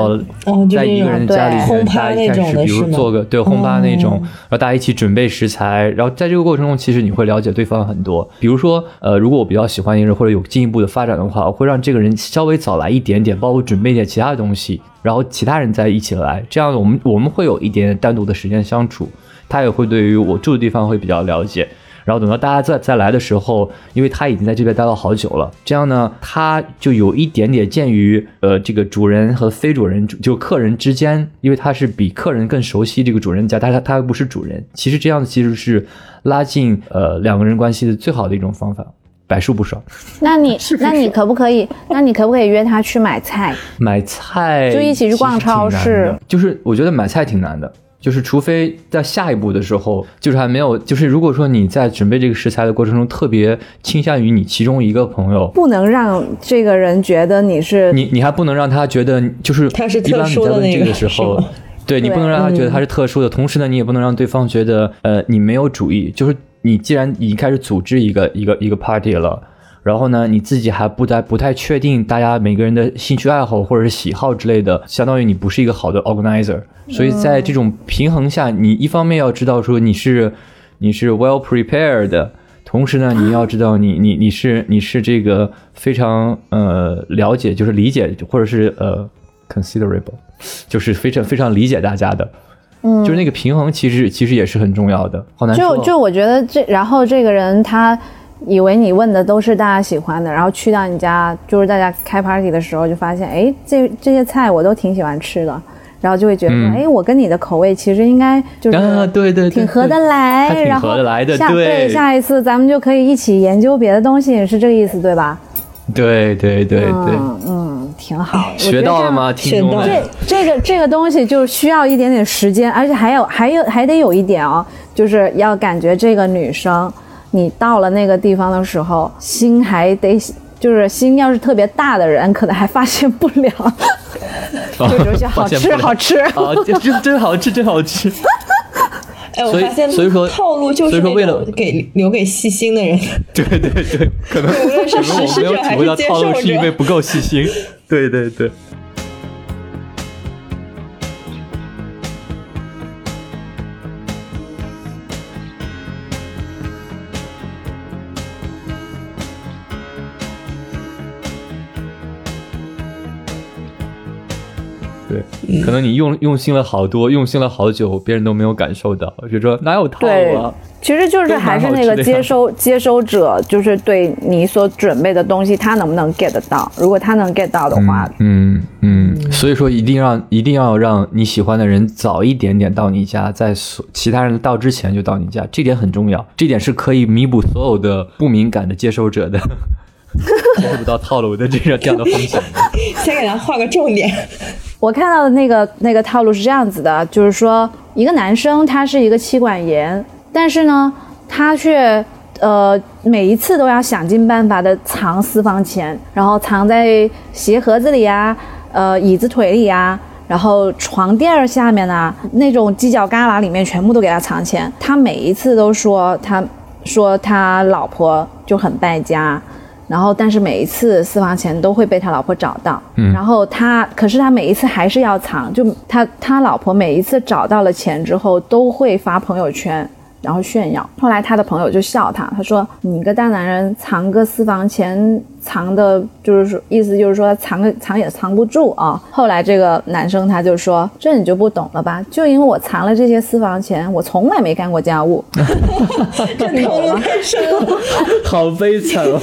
友，在一个人对家里面，大家一开始，比如做个对轰趴那种，哦然后大家一起准备食材，然后在这个过程中，其实你会了解对方很多。比如说，呃，如果我比较喜欢一个人，或者有进一步的发展的话，我会让这个人稍微早来一点点，包括准备一点其他的东西，然后其他人再一起来，这样我们我们会有一点点单独的时间相处，他也会对于我住的地方会比较了解。然后等到大家再再来的时候，因为他已经在这边待了好久了，这样呢，他就有一点点鉴于呃这个主人和非主人就客人之间，因为他是比客人更熟悉这个主人家，但是他他又不是主人，其实这样其实是拉近呃两个人关系的最好的一种方法，百试不爽。那你那你可不可以？那你可不可以约他去买菜？买菜就一起去逛超市就是我觉得买菜挺难的。就是除非在下一步的时候，就是还没有，就是如果说你在准备这个食材的过程中特别倾向于你其中一个朋友，不能让这个人觉得你是你你还不能让他觉得就是他是一般你特殊的在问这个的时候，对你不能让他觉得他是特殊的，同时呢，你也不能让对方觉得呃你没有主意，就是你既然已经开始组织一个一个一个 party 了。然后呢，你自己还不太不太确定大家每个人的兴趣爱好或者是喜好之类的，相当于你不是一个好的 organizer。所以在这种平衡下，你一方面要知道说你是你是 well prepared 的，同时呢，你要知道你你你是你是这个非常呃了解，就是理解或者是呃 considerable，就是非常非常理解大家的。嗯，就是那个平衡，其实其实也是很重要的，好难说。就就我觉得这，然后这个人他以为你问的都是大家喜欢的，然后去到你家，就是大家开 party 的时候，就发现，哎，这这些菜我都挺喜欢吃的，然后就会觉得哎、我跟你的口味其实应该就是啊，对对对，挺合得对来，然后合得来的下对下一次咱们就可以一起研究别的东西，是这个意思对吧？对对对对，嗯嗯，挺好。我觉学到了吗，听众学到们这？这个这个东西就需要一点点时间，而且还有还有还得有一点哦，就是要感觉这个女生，你到了那个地方的时候，心还得就是心要是特别大的人，可能还发现不了，好吃好吃。啊，这真真好吃，真好吃。哎，我发现所以说套路就是那所以说为了给留给细心的人，对对对，可能无论是可能我实施 没有体会到者还是接套路，受是因为。不够细心。对对对。可能你用用心了好多，用心了好久，别人都没有感受到，就说哪有套路啊？，其实就是还是那个接收接收者，就是对你所准备的东西，他能不能 get 到？如果他能 get 到的话，嗯。嗯，所以说一定让一定要让你喜欢的人早一点点到你家，在所其他人到之前就到你家，这点很重要，这点是可以弥补所有的不敏感的接收者的接受不到套路的这个这样的风险。先给他画个重点。我看到的那个那个套路是这样子的，就是说一个男生他是一个妻管严，但是呢，他却呃每一次都要想尽办法的藏私房钱，然后藏在鞋盒子里呀，呃椅子腿里呀。然后床垫儿下面啊，那种犄角旮旯里面全部都给他藏钱。他每一次都说他，说他老婆就很败家，然后但是每一次私房钱都会被他老婆找到。嗯然后他，可是他每一次还是要藏，就他他老婆每一次找到了钱之后都会发朋友圈。然后炫耀，后来他的朋友就笑他，他说：“你一个大男人藏个私房钱，藏的就是说，意思就是说藏个藏也藏不住啊。”后来这个男生他就说：“这你就不懂了吧？就因为我藏了这些私房钱，我从来没干过家务。这套路太深了。好悲惨哦。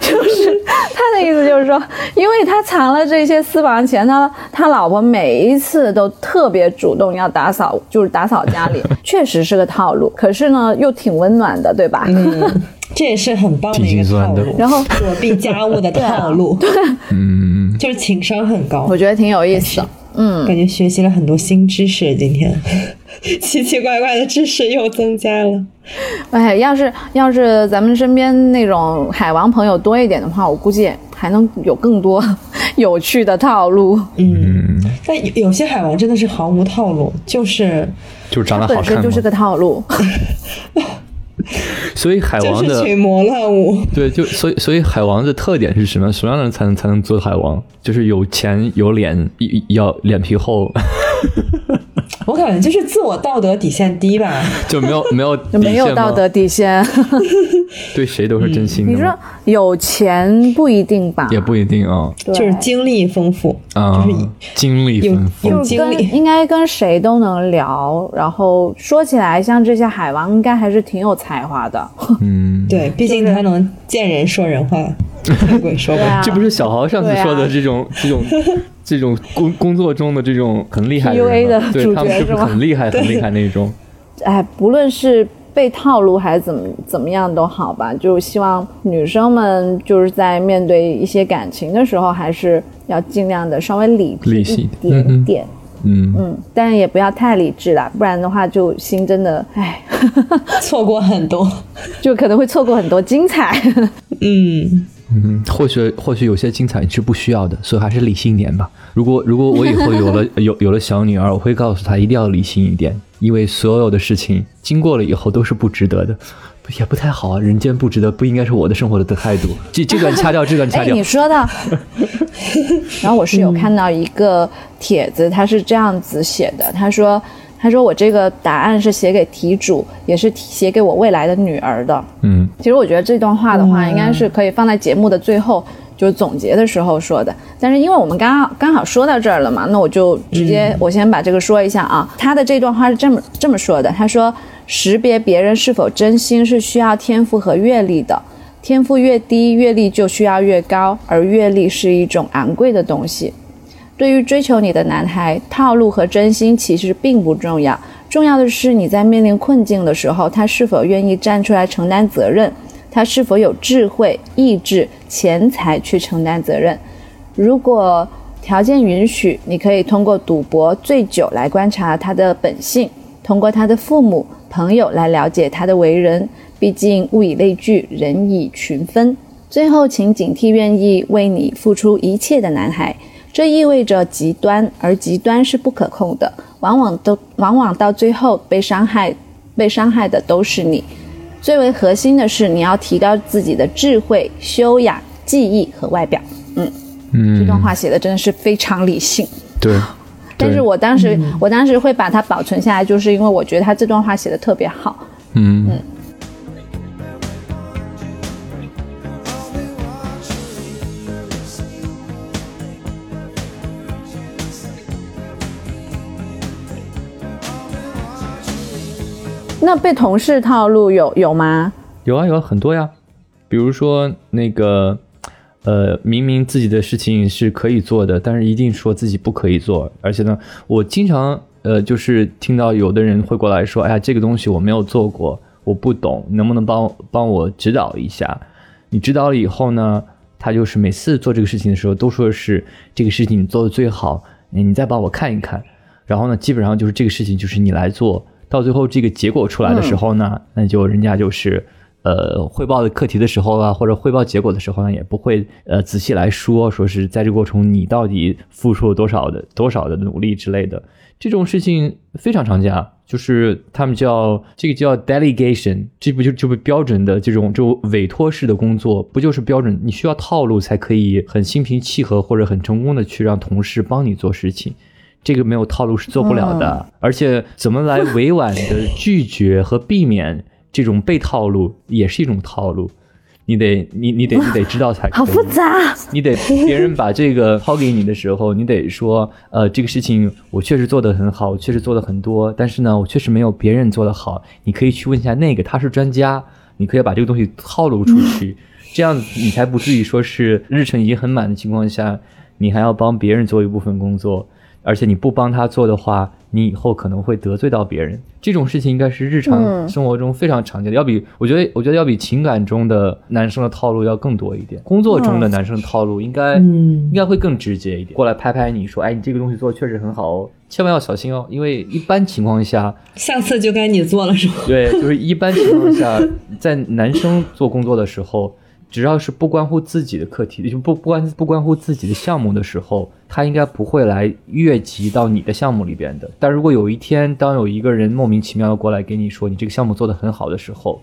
就是他的意思就是说，因为他藏了这些私房钱，他他老婆每一次都特别主动要打扫，就是打扫家里，确实是个套路。可是呢，又挺温暖的，对吧？嗯，这也是很棒的一个套路。然后躲避家务的套路，嗯，就是情商很高。我觉得挺有意思的。嗯，感觉学习了很多新知识，今天 奇奇怪怪的知识又增加了。哎，要是要是咱们身边那种海王朋友多一点的话，我估计还能有更多 有趣的套路。嗯，但有有些海王真的是毫无套路，就是就是长得好看本身就是个套路。所以海王的是群魔乱舞。对，就所以所以海王的特点是什么？什么样的人才能才能做海王？就是有钱有脸，要脸皮厚，我感觉就是自我道德底线低吧。就没有没有没有底线吗道德，底线。对谁都是真心的你说，有钱不一定吧？也不一定啊对就是经历丰富，啊就是，经历丰富有就是跟经历应该跟谁都能聊，然后说起来，像这些海王应该还是挺有才华的。嗯，对，毕竟他能见人说人话，见鬼说鬼。对啊，这不是小豪上次说的这种、这种这种工工作中的这种很厉害的 PUA 人的主对他们是不是角是吗很厉害很厉害那种？哎，不论是被套路还是怎么怎么样都好吧，就希望女生们就是在面对一些感情的时候，还是要尽量的稍微理智理性一点点。嗯，嗯，但也不要太理智了，不然的话就心真的，哎，错过很多。就可能会错过很多精彩。嗯，嗯，或许或许有些精彩是不需要的，所以还是理性一点吧。如果如果我以后有了 有有了小女儿，我会告诉她一定要理性一点，因为所有的事情经过了以后都是不值得的，也不太好啊。人间不值得，不应该是我的生活的态度。这这段掐掉，这段掐哎，掉你。说的。然后我是有看到一个帖子，他是这样子写的，他说。他说：“我这个答案是写给题主，也是写给我未来的女儿的。嗯其实我觉得这段话的话，应该是可以放在节目的最后，就是总结的时候说的。但是因为我们刚好刚好说到这儿了嘛，那我就直接我先把这个说一下啊。他的这段话是这么这么说的：他说，识别别人是否真心是需要天赋和阅历的，天赋越低，阅历就需要越高，而阅历是一种昂贵的东西。对于追求你的男孩，套路和真心其实并不重要，重要的是你在面临困境的时候，他是否愿意站出来承担责任，他是否有智慧、意志、钱财去承担责任。如果条件允许，你可以通过赌博、醉酒来观察他的本性，通过他的父母、朋友来了解他的为人。毕竟物以类聚，人以群分。最后，请警惕愿意为你付出一切的男孩。这意味着极端，而极端是不可控的，往往都往往到最后被伤害，被伤害的都是你。最为核心的是，你要提高自己的智慧、修养、技艺和外表。嗯嗯，这段话写的真的是非常理性，对。但是我当时，我当时会把它保存下来，就是因为我觉得他这段话写的特别好。嗯嗯那被同事套路有有吗？有啊有，很多呀，比如说那个，呃，明明自己的事情是可以做的，但是一定说自己不可以做，而且呢，我经常呃，就是听到有的人会过来说，哎呀，这个东西我没有做过，我不懂，能不能帮帮我指导一下？你指导了以后呢，他就是每次做这个事情的时候都说是这个事情你做的最好，你再帮我看一看。然后呢，基本上就是这个事情就是你来做，到最后这个结果出来的时候呢，那就人家就是。呃，汇报的课题的时候啊，或者汇报结果的时候呢，也不会呃仔细来说，说是在这个过程你到底付出了多少的多少的努力之类的，这种事情非常常见啊，就是他们叫这个叫 delegation，这不就就不标准的这种这种委托式的工作，不就是标准你需要套路才可以很心平气和或者很成功的去让同事帮你做事情。这个没有套路是做不了的，而且怎么来委婉的拒绝和避免这种被套路，也是一种套路。你得你你得你得知道才可以。好复杂。你得别人把这个抛给你的时候，你得说，呃，这个事情我确实做得很好，我确实做的很多，但是呢，我确实没有别人做得好。你可以去问一下那个，他是专家，你可以把这个东西套路出去，这样你才不至于说是日程已经很满的情况下，你还要帮别人做一部分工作。而且你不帮他做的话，你以后可能会得罪到别人。这种事情应该是日常生活中非常常见的，要比我觉得，我觉得要比情感中的男生的套路要更多一点。工作中的男生套路应该、嗯应该会更直接一点，过来拍拍你说，哎，你这个东西做的确实很好哦，千万要小心哦，因为一般情况下，下次就该你做了是吧？对，就是一般情况下，在男生做工作的时候，只要是不关乎自己的课题，就不不关不关乎自己的项目的时候，他应该不会来越级到你的项目里边的。但如果有一天，当有一个人莫名其妙的过来给你说你这个项目做得很好的时候，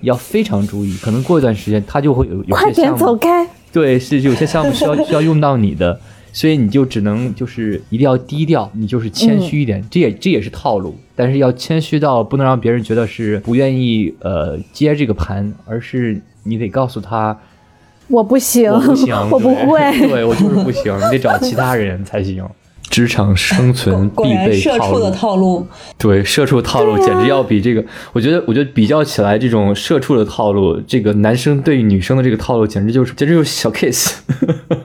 要非常注意，可能过一段时间他就会有有快点些项目，走开！对，是有些项目需要需要用到你的。所以你就只能就是一定要低调，你就是谦虚一点，这也这也是套路，但是要谦虚到不能让别人觉得是不愿意呃接这个盘，而是你得告诉他我不行，我不行，我不会。对我就是不行，你得找其他人才行。职场生存必备然社畜的套路，对社畜套路简直要比这个，我觉得，我觉得比较起来，这种社畜的套路，这个男生对女生的这个套路，简直就是简直就是小 case。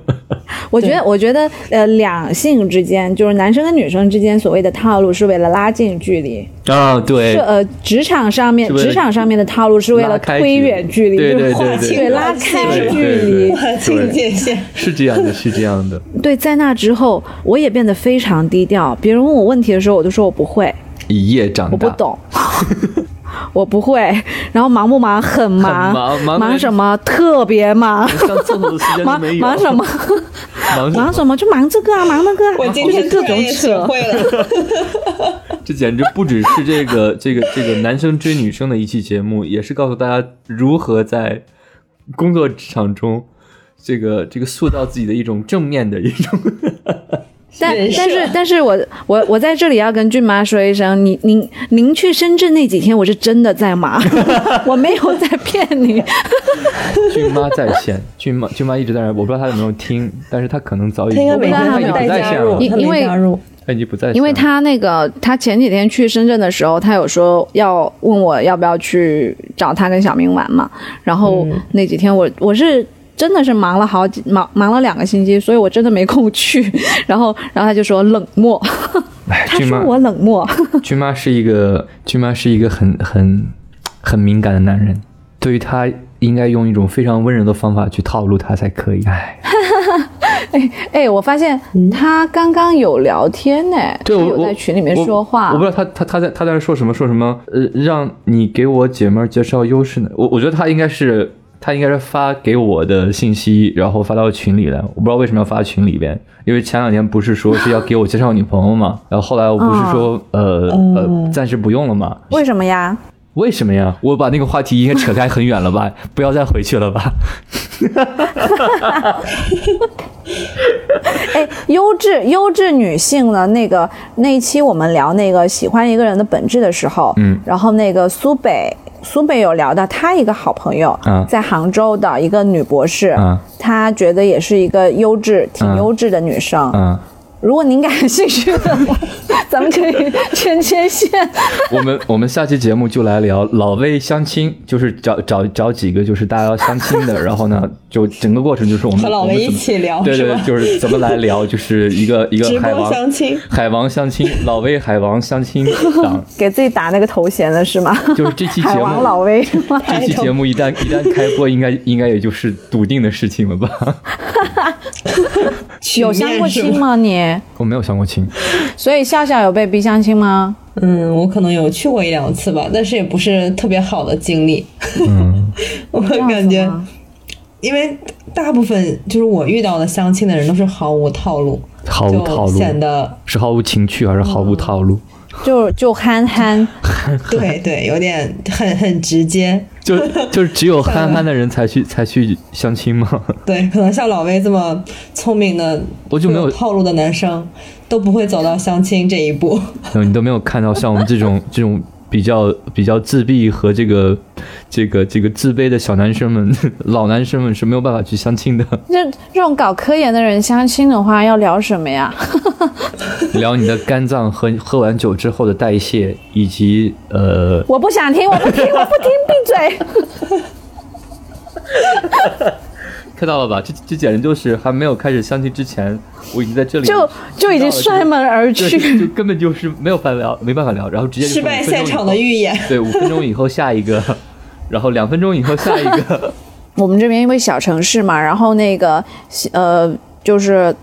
我觉得，我觉得，呃，两性之间，就是男生跟女生之间所谓的套路，是为了拉近距离。啊，对是，呃，职场上面，职场上面的套路是为了推远距离，对就是对对对对拉开距离。划清界限。是这样的，是这样的。对，在那之后，我也变得非常低调。别人问我问题的时候，我就说我不会，一夜长大，我不懂，我不会。然后忙不忙？很忙，很忙忙得什么？特别忙。上厕所的时间忙没有。忙什么？忙什么？忙什么？就忙这个啊，忙那个啊。我今就是各种扯。会了，这简直不只是这个这个这个男生追女生的一期节目，也是告诉大家如何在工作职场中，这个这个塑造自己的一种正面的一种。但但是但是我我我在这里要跟俊妈说一声，你您您去深圳那几天，我是真的在忙，我没有在骗你。俊妈在线，俊妈俊妈一直在那儿，我不知道她有没有听，但是她可能早已他应该没有她已经不在线了，他因为没加入。她已经不在因为他那个，他前几天去深圳的时候，他有说要问我要不要去找他跟小明玩嘛。然后嗯那几天我我是真的是忙了好几忙忙了两个星期，所以我真的没空去。然后然后他就说冷漠，哎，他说我冷漠。君妈是一个君妈是一个很很很敏感的男人，对于他应该用一种非常温柔的方法去套路他才可以。哎，哎，我发现他刚刚有聊天呢，对我有在群里面说话。我不知道他他他在他在那说什么说什么，呃，让你给我姐妹介绍优势呢。我我觉得他应该是他应该是发给我的信息，然后发到群里来。我不知道为什么要发群里边，因为前两天不是说是要给我介绍女朋友嘛，然后后来我不是说、呃呃暂时不用了嘛。为什么呀？为什么呀？我把那个话题应该扯开很远了吧？不要再回去了吧？哎，优质优质女性呢？那个那一期我们聊那个喜欢一个人的本质的时候，嗯然后那个苏北苏北有聊到他一个好朋友，啊。在杭州的一个女博士，啊。她觉得也是一个优质、挺啊。优质的女生，嗯如果您感兴趣的话，咱们可以牵牵线。我们我们下期节目就来聊老魏相亲，就是找找找几个就是大家要相亲的，然后呢，就整个过程就是我们和老魏一起聊对对就是怎么来聊，就是一个一个海王相亲海王相亲，老魏海王相亲档，给自己打那个头衔了是吗？就是这期节海目王老魏？这期节目一旦一旦开播，应该应该也就是笃定的事情了吧？有相过亲？吗你？我没有相过亲，所以笑笑有被逼相亲吗？嗯，我可能有去过一两次吧，但是也不是特别好的经历。嗯，我感觉，因为大部分就是我遇到的相亲的人都是毫无套路，毫无套就路，显得是毫无情趣还是毫无套路？就就憨憨，对对，有点很很直接。就就是只有憨憨的人才去才去相亲吗？对，可能像老魏这么聪明的、我就没有有套路的男生，都不会走到相亲这一步。嗯，你都没有看到像我们这种这种比较比较自闭和这个这个这个自卑的小男生们、老男生们是没有办法去相亲的。那这种搞科研的人相亲的话，要聊什么呀？聊你的肝脏和喝完酒之后的代谢，以及呃，我不想听，我不听，我不听，闭嘴！看到了吧？这这简直就是还没有开始相亲之前，我已经在这里就就已经摔门而，去。就根本就是没有办法聊，没办法聊，然后直接就失败现场的预演。对，五分钟以后下一个，然后两分钟以后下一个，我们这边因为小城市嘛，然后那个呃，就是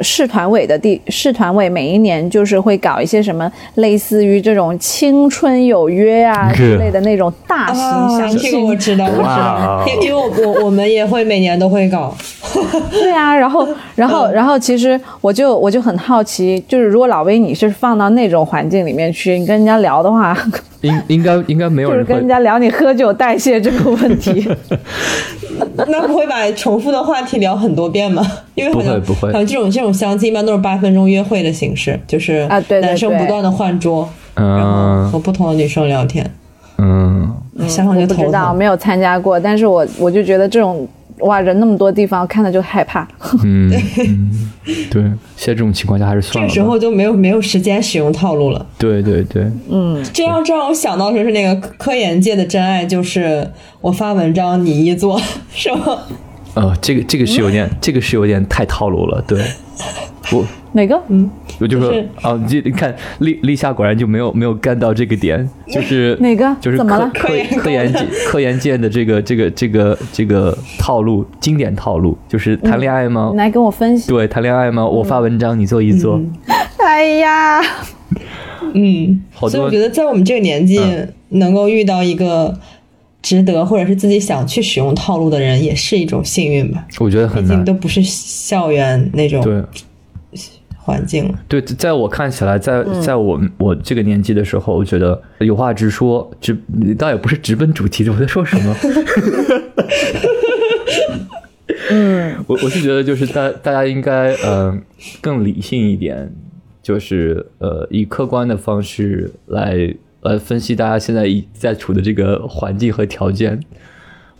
市团委的地市团委每一年就是会搞一些什么类似于这种青春有约啊之类的那种大型啊，相这个我。知道，我知道，因因为我我我们也会每年都会搞。对啊，然后然后然后其实我就我就很好奇，就是如果老魏你是放到那种环境里面去，你跟人家聊的话，应应该应该没有人会就是跟人家聊你喝酒代谢这个问题。那不会把重复的话题聊很多遍吗？因为好像不会不会好像这种这种相亲一般都是八分钟约会的形式，就是啊对对男生不断的换桌，然后嗯和不同的女生聊天，嗯，想想就头我不知道，没有参加过，但是我我就觉得这种哇人那么多地方，看着就害怕。嗯，嗯对，现在这种情况下还是算了。这时候就没有没有时间使用套路了。对对对，嗯这要这让我想到的是那个科研界的真爱，就是我发文章你一做，是吗？呃，这个这个是有点，这个是有点太套路了。对，我 哪个？嗯，我就说就是。啊，你这你看立立夏果然就没有没有干到这个点，就是哪个？就是怎么了？科科研科研界 科研界的这个这个这个这个套路，经典套路就是谈恋爱吗？你？来跟我分析。对，谈恋爱吗？我发文章，你做一做，哎呀，嗯，所以我觉得在我们这个年纪，嗯。能够遇到一个值得或者是自己想去使用套路的人，也是一种幸运吧。我觉得很难。竟都不是校园那种对环境了。对，在我看起来，在嗯在我我这个年纪的时候，我觉得有话直说，直倒也不是直奔主题的。我在说什么？嗯，我我是觉得就是大大家应该呃更理性一点，就是呃以客观的方式来来分析大家现在一在处的这个环境和条件。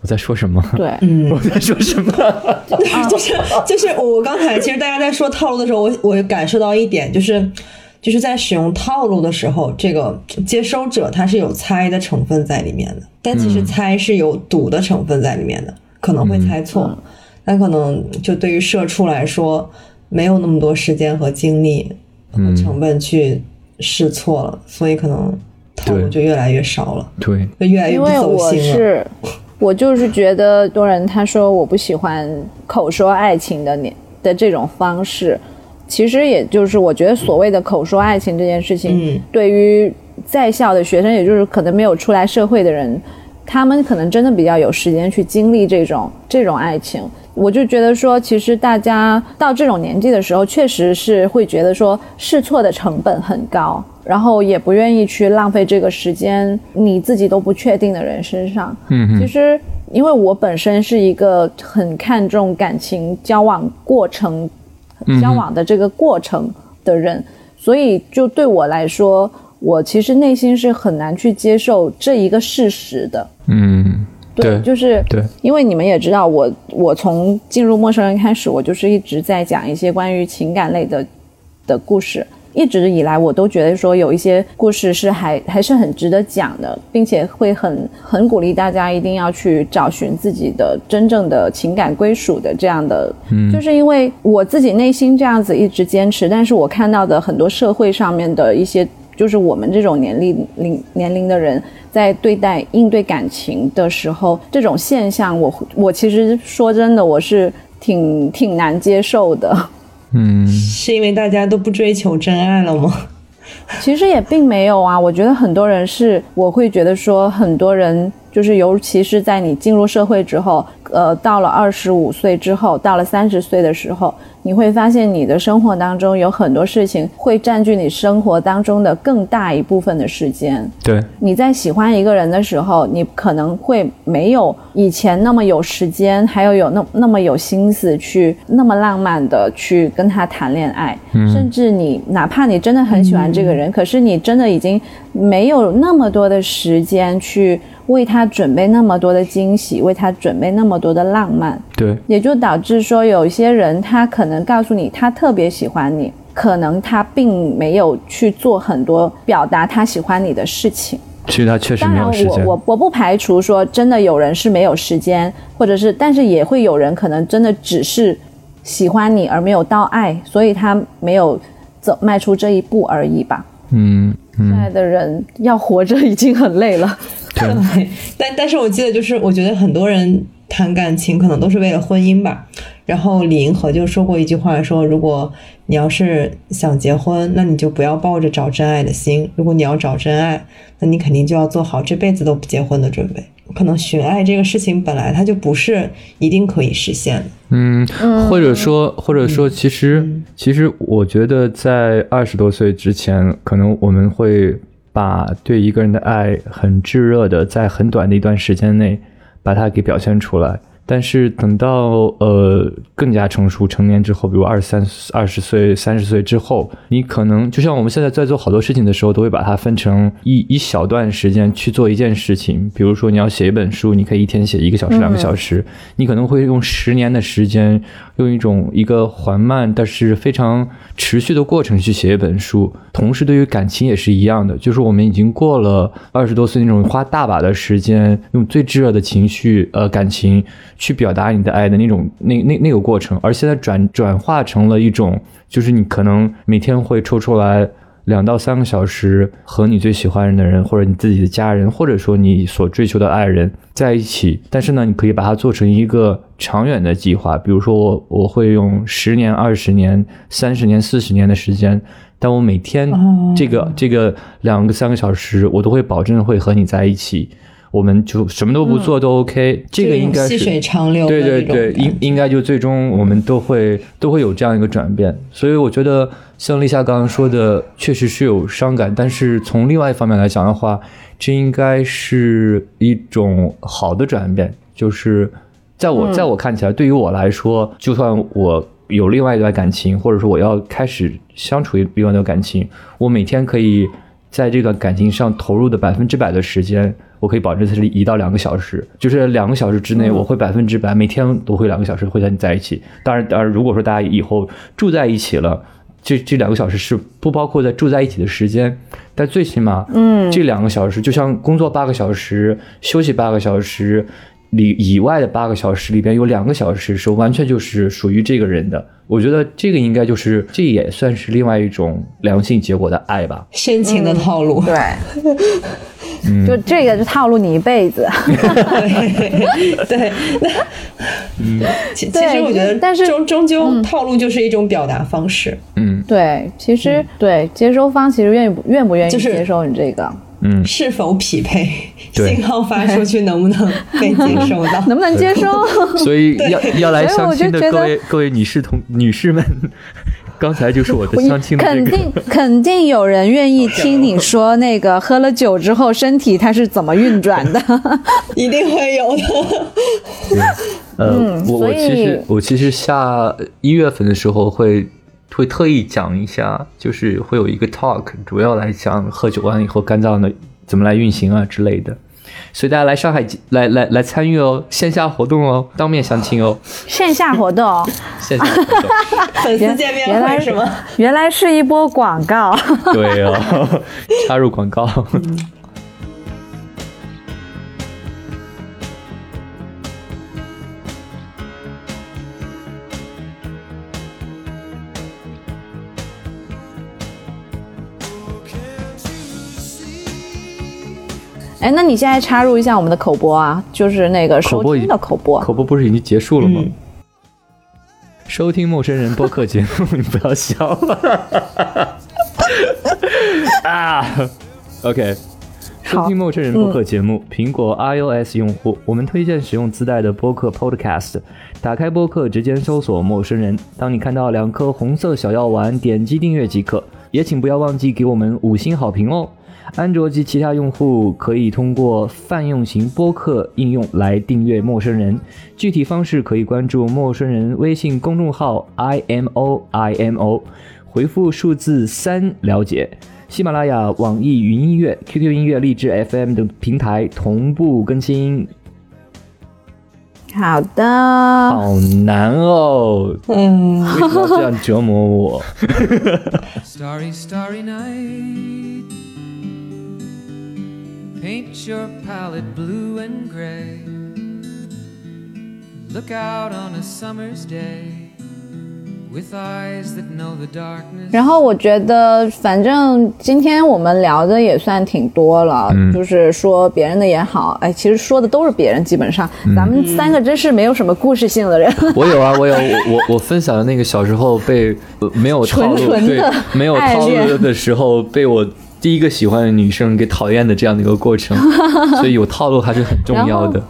我在说什么？对，我在说什么？就是就是我刚才其实大家在说套路的时候，我我感受到一点，就是就是在使用套路的时候，这个接收者他是有猜的成分在里面的，但其实猜是有赌的成分在里面的，可能会猜错，但可能就对于社畜来说，没有那么多时间和精力和成本去试错了，所以可能套路对。就越来越少了，对，那越来越不因为我走心了。是，我就是觉得多人他说我不喜欢口说爱情的年的这种方式，其实也就是我觉得所谓的口说爱情这件事情，嗯。对于在校的学生，也就是可能没有出来社会的人，他们可能真的比较有时间去经历这种这种爱情。我就觉得说，其实大家到这种年纪的时候，确实是会觉得说试错的成本很高，然后也不愿意去浪费这个时间，你自己都不确定的人身上。嗯其实，因为我本身是一个很看重感情交往过程、交往的这个过程的人，所以就对我来说，我其实内心是很难去接受这一个事实的。嗯，对就是对因为你们也知道我，我从进入陌生人开始，我就是一直在讲一些关于情感类的的故事。一直以来，我都觉得说有一些故事是还还是很值得讲的，并且会很很鼓励大家一定要去找寻自己的真正的情感归属的这样的。嗯，就是因为我自己内心这样子一直坚持，但是我看到的很多社会上面的一些，就是我们这种年龄龄年龄的人在对待应对感情的时候，这种现象，我我其实说真的，我是挺挺难接受的。嗯，是因为大家都不追求真爱了吗？其实也并没有啊，我觉得很多人是，我会觉得说，很多人就是，尤其是在你进入社会之后，呃，到了二十五岁之后，到了三十岁的时候，你会发现你的生活当中有很多事情会占据你生活当中的更大一部分的时间。对，你在喜欢一个人的时候，你可能会没有以前那么有时间，还有有那那么有心思去那么浪漫的去跟他谈恋爱，甚至你哪怕你真的很喜欢这个人，可是你真的已经没有那么多的时间去为他准备那么多的惊喜，为他准备那么多的浪漫。对，也就导致说，有一些人他可能告诉你他特别喜欢你，可能他并没有去做很多表达他喜欢你的事情。其实他确实当然没有时间我。我我不排除说真的有人是没有时间，或者是，但是也会有人可能真的只是喜欢你而没有到爱，所以他没有走迈出这一步而已吧。嗯现嗯，在的人要活着已经很累了。对，对，但但是我记得就是，我觉得很多人谈感情可能都是为了婚姻吧。然后李银河就说过一句话说，如果你要是想结婚，那你就不要抱着找真爱的心；如果你要找真爱，那你肯定就要做好这辈子都不结婚的准备。可能寻爱这个事情本来它就不是一定可以实现的。嗯，或者说，或者说，其实，其实，我觉得在二十多岁之前，可能我们会把对一个人的爱很炙热的，在很短的一段时间内把它给表现出来。但是等到呃更加成熟成年之后，比如二十三、二十岁、三十岁之后，你可能就像我们现在在做好多事情的时候，都会把它分成一一小段时间去做一件事情。比如说你要写一本书，你可以一天写一个小时、两个小时，你可能会用十年的时间，用一种一个缓慢但是非常持续的过程去写一本书。同时，对于感情也是一样的，就是我们已经过了二十多岁那种花大把的时间，用最炙热的情绪呃感情去表达你的爱的那种那那那个过程，而现在转转化成了一种，就是你可能每天会抽出来。两到三个小时和你最喜欢的人，或者你自己的家人，或者说你所追求的爱人在一起，但是呢，你可以把它做成一个长远的计划。比如说我我会用十年、二十年、三十年、四十年的时间，但我每天这个、这个两个三个小时，我都会保证会和你在一起。我们就什么都不做都 OK，、这个应该是细水长流对对对，应应该就最终我们都会都会有这样一个转变，所以我觉得像立夏刚刚说的，确实是有伤感，但是从另外一方面来讲的话，这应该是一种好的转变，就是在我、在我看起来，对于我来说，就算我有另外一段感情，或者说我要开始相处一另外一段感情，我每天可以在这段感情上投入的百分之百的时间，我可以保证它是一到两个小时，就是两个小时之内，我会百分之百每天都会两个小时会和你在一起。当然，当然，如果说大家以后住在一起了。这这两个小时是不包括在住在一起的时间，但最起码，嗯，这两个小时就像工作八个小时，休息八个小时里以外的八个小时里边有两个小时是完全就是属于这个人的。我觉得这个应该就是这也算是另外一种良性结果的爱吧。深情的套路。对，就这个就套路你一辈子。对对，那其其实我觉得，但是终终究套路就是一种表达方式。嗯对，其实、对接收方其实愿意不愿不愿意接受你这个，嗯，是否匹配，信号发出去能不能被接收到？能不能接收？所以要要来所以我相亲的就觉得各位各位女士同女士们，刚才就是我的相亲的这个。肯定肯定有人愿意听你说那个喝了酒之后身体它是怎么运转的。一定会有的。呃，我我所其实以我其实下一月份的时候会会特意讲一下，就是会有一个 talk，主要来讲喝酒完以后肝脏的怎么来运行啊之类的。所以大家来上海来来来参与哦，线下活动哦，当面相亲哦，线下活动，线下活动，粉丝见面原来会是吗？原来是一波广告。对哦，插入广告。哎，那你现在插入一下我们的口播啊，就是那个收听的口播。口播不是已经结束了吗？嗯收听陌生人播客节目，你不要笑了啊！OK，收听陌生人播客节目，苹果 iOS 用户，我们推荐使用自带的播客 Podcast。打开播客，直接搜索“陌生人”。当你看到两颗红色小药丸，点击订阅即可。也请不要忘记给我们五星好评哦。安卓及其他用户可以通过泛用型播客应用来订阅陌生人，具体方式可以关注陌生人微信公众号 i m o i m o，回复数字三了解。喜马拉雅、网易云音乐、QQ 音乐、荔枝 FM 等平台同步更新。好的，好难哦，嗯，为什么要这样折磨我？Paint your palette blue and gray. Look out on a summer's day with eyes that know the darkness. 然后我觉得，反正今天我们聊的也算挺多了，嗯就是说别人的也好，哎，其实说的都是别人，基本上、嗯咱们三个真是没有什么故事性的人。我有啊，我有，我我我分享的那个小时候被呃没有套路，对纯纯的，没有套路的时候被我第一个喜欢的女生给讨厌的这样的一个过程，所以有套路还是很重要的。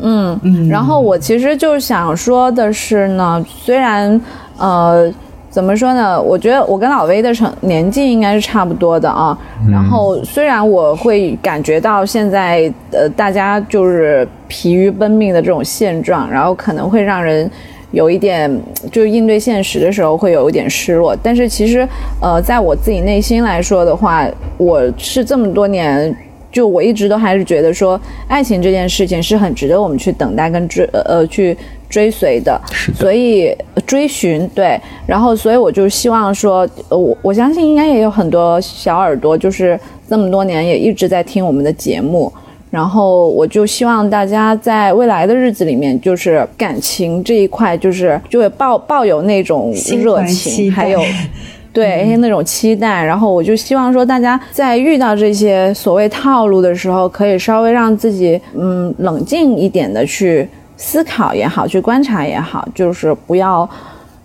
嗯然后我其实就想说的是呢，虽然呃。怎么说呢？我觉得我跟老威的成年纪应该是差不多的啊。然后虽然我会感觉到现在呃大家就是疲于奔命的这种现状，然后可能会让人有一点就是应对现实的时候会有一点失落。但是其实呃在我自己内心来说的话，我是这么多年就我一直都还是觉得说，爱情这件事情是很值得我们去等待跟追呃呃去追随的，是的所以呃追寻对，然后所以我就希望说，呃我我相信应该也有很多小耳朵，就是这么多年也一直在听我们的节目。然后我就希望大家在未来的日子里面，就是感情这一块，就是就会抱抱有那种热情，待还有 对那种期待。然后我就希望说，大家在遇到这些所谓套路的时候，可以稍微让自己嗯冷静一点的去思考也好，去观察也好，就是不要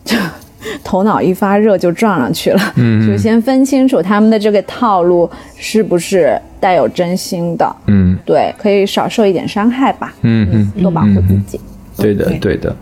就 头脑一发热就撞上去了。嗯就先分清楚他们的这个套路是不是带有真心的。嗯对，可以少受一点伤害吧，嗯嗯，多保护自己。对的对对的。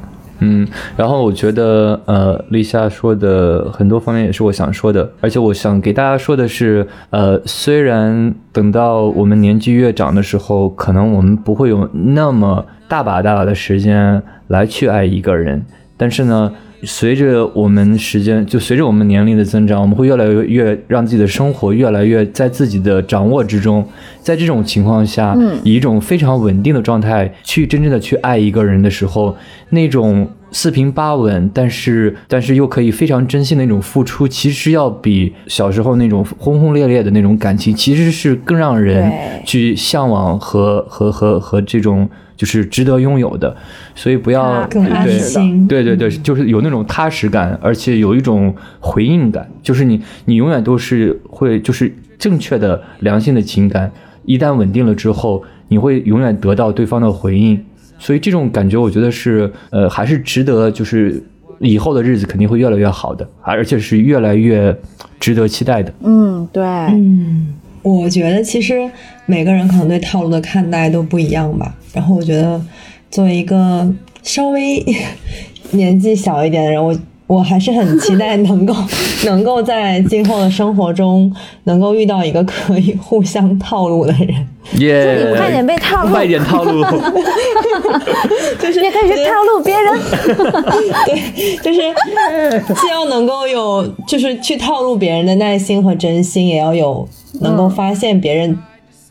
嗯，然后我觉得，呃，立夏说的很多方面也是我想说的，而且我想给大家说的是，呃，虽然等到我们年纪越长的时候，可能我们不会有那么大把大把的时间来去爱一个人，但是呢，随着我们时间，就随着我们年龄的增长，我们会越来越越让自己的生活越来越在自己的掌握之中。在这种情况下，以一种非常稳定的状态去真正的去爱一个人的时候，那种四平八稳，但是但是又可以非常真心的那种付出，其实要比小时候那种轰轰烈烈的那种感情，其实是更让人去向往和和和和这种就是值得拥有的。所以不要啊更安对心。对对对，就是有那种踏实感，而且有一种回应感，就是你你永远都是会就是正确的良性的情感，一旦稳定了之后，你会永远得到对方的回应，所以这种感觉我觉得是呃还是值得，就是以后的日子肯定会越来越好的，而且是越来越值得期待的。嗯，对，嗯，我觉得其实每个人可能对套路的看待都不一样吧。然后我觉得，作为一个稍微 年纪小一点的人，我我还是很期待能够 能够在今后的生活中能够遇到一个可以互相套路的人。耶、你快点被套路快点套路。就是也可以去套路别人。对，就是既要能够有，就是去套路别人的耐心和真心，也要有能够发现别人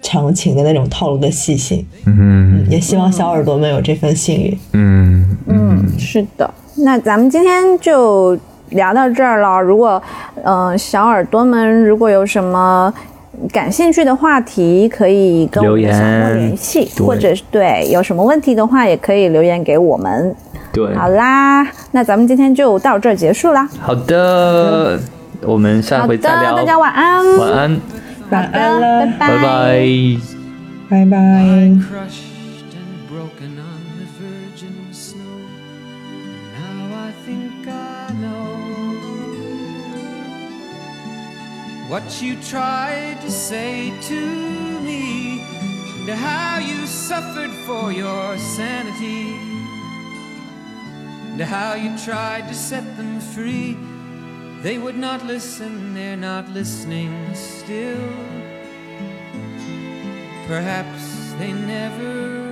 长情的那种套路的细心。嗯也希望小耳朵们有这份幸运。嗯嗯，是的。那咱们今天就聊到这儿了。如果嗯、呃小耳朵们如果有什么感兴趣的话题，可以跟我们联系，或者是对有什么问题的话，也可以留言给我们。对，好啦，那咱们今天就到这儿结束啦。好的，我们下回再聊。大家晚安。晚安，晚好的安了，拜拜拜。拜拜。 crushed and broken on the virgin snow. Now I think I know what you tried to say to me, and how you suffered for your sanity, and how you tried to set them free. They would not listen, they're not listening still. Perhaps they never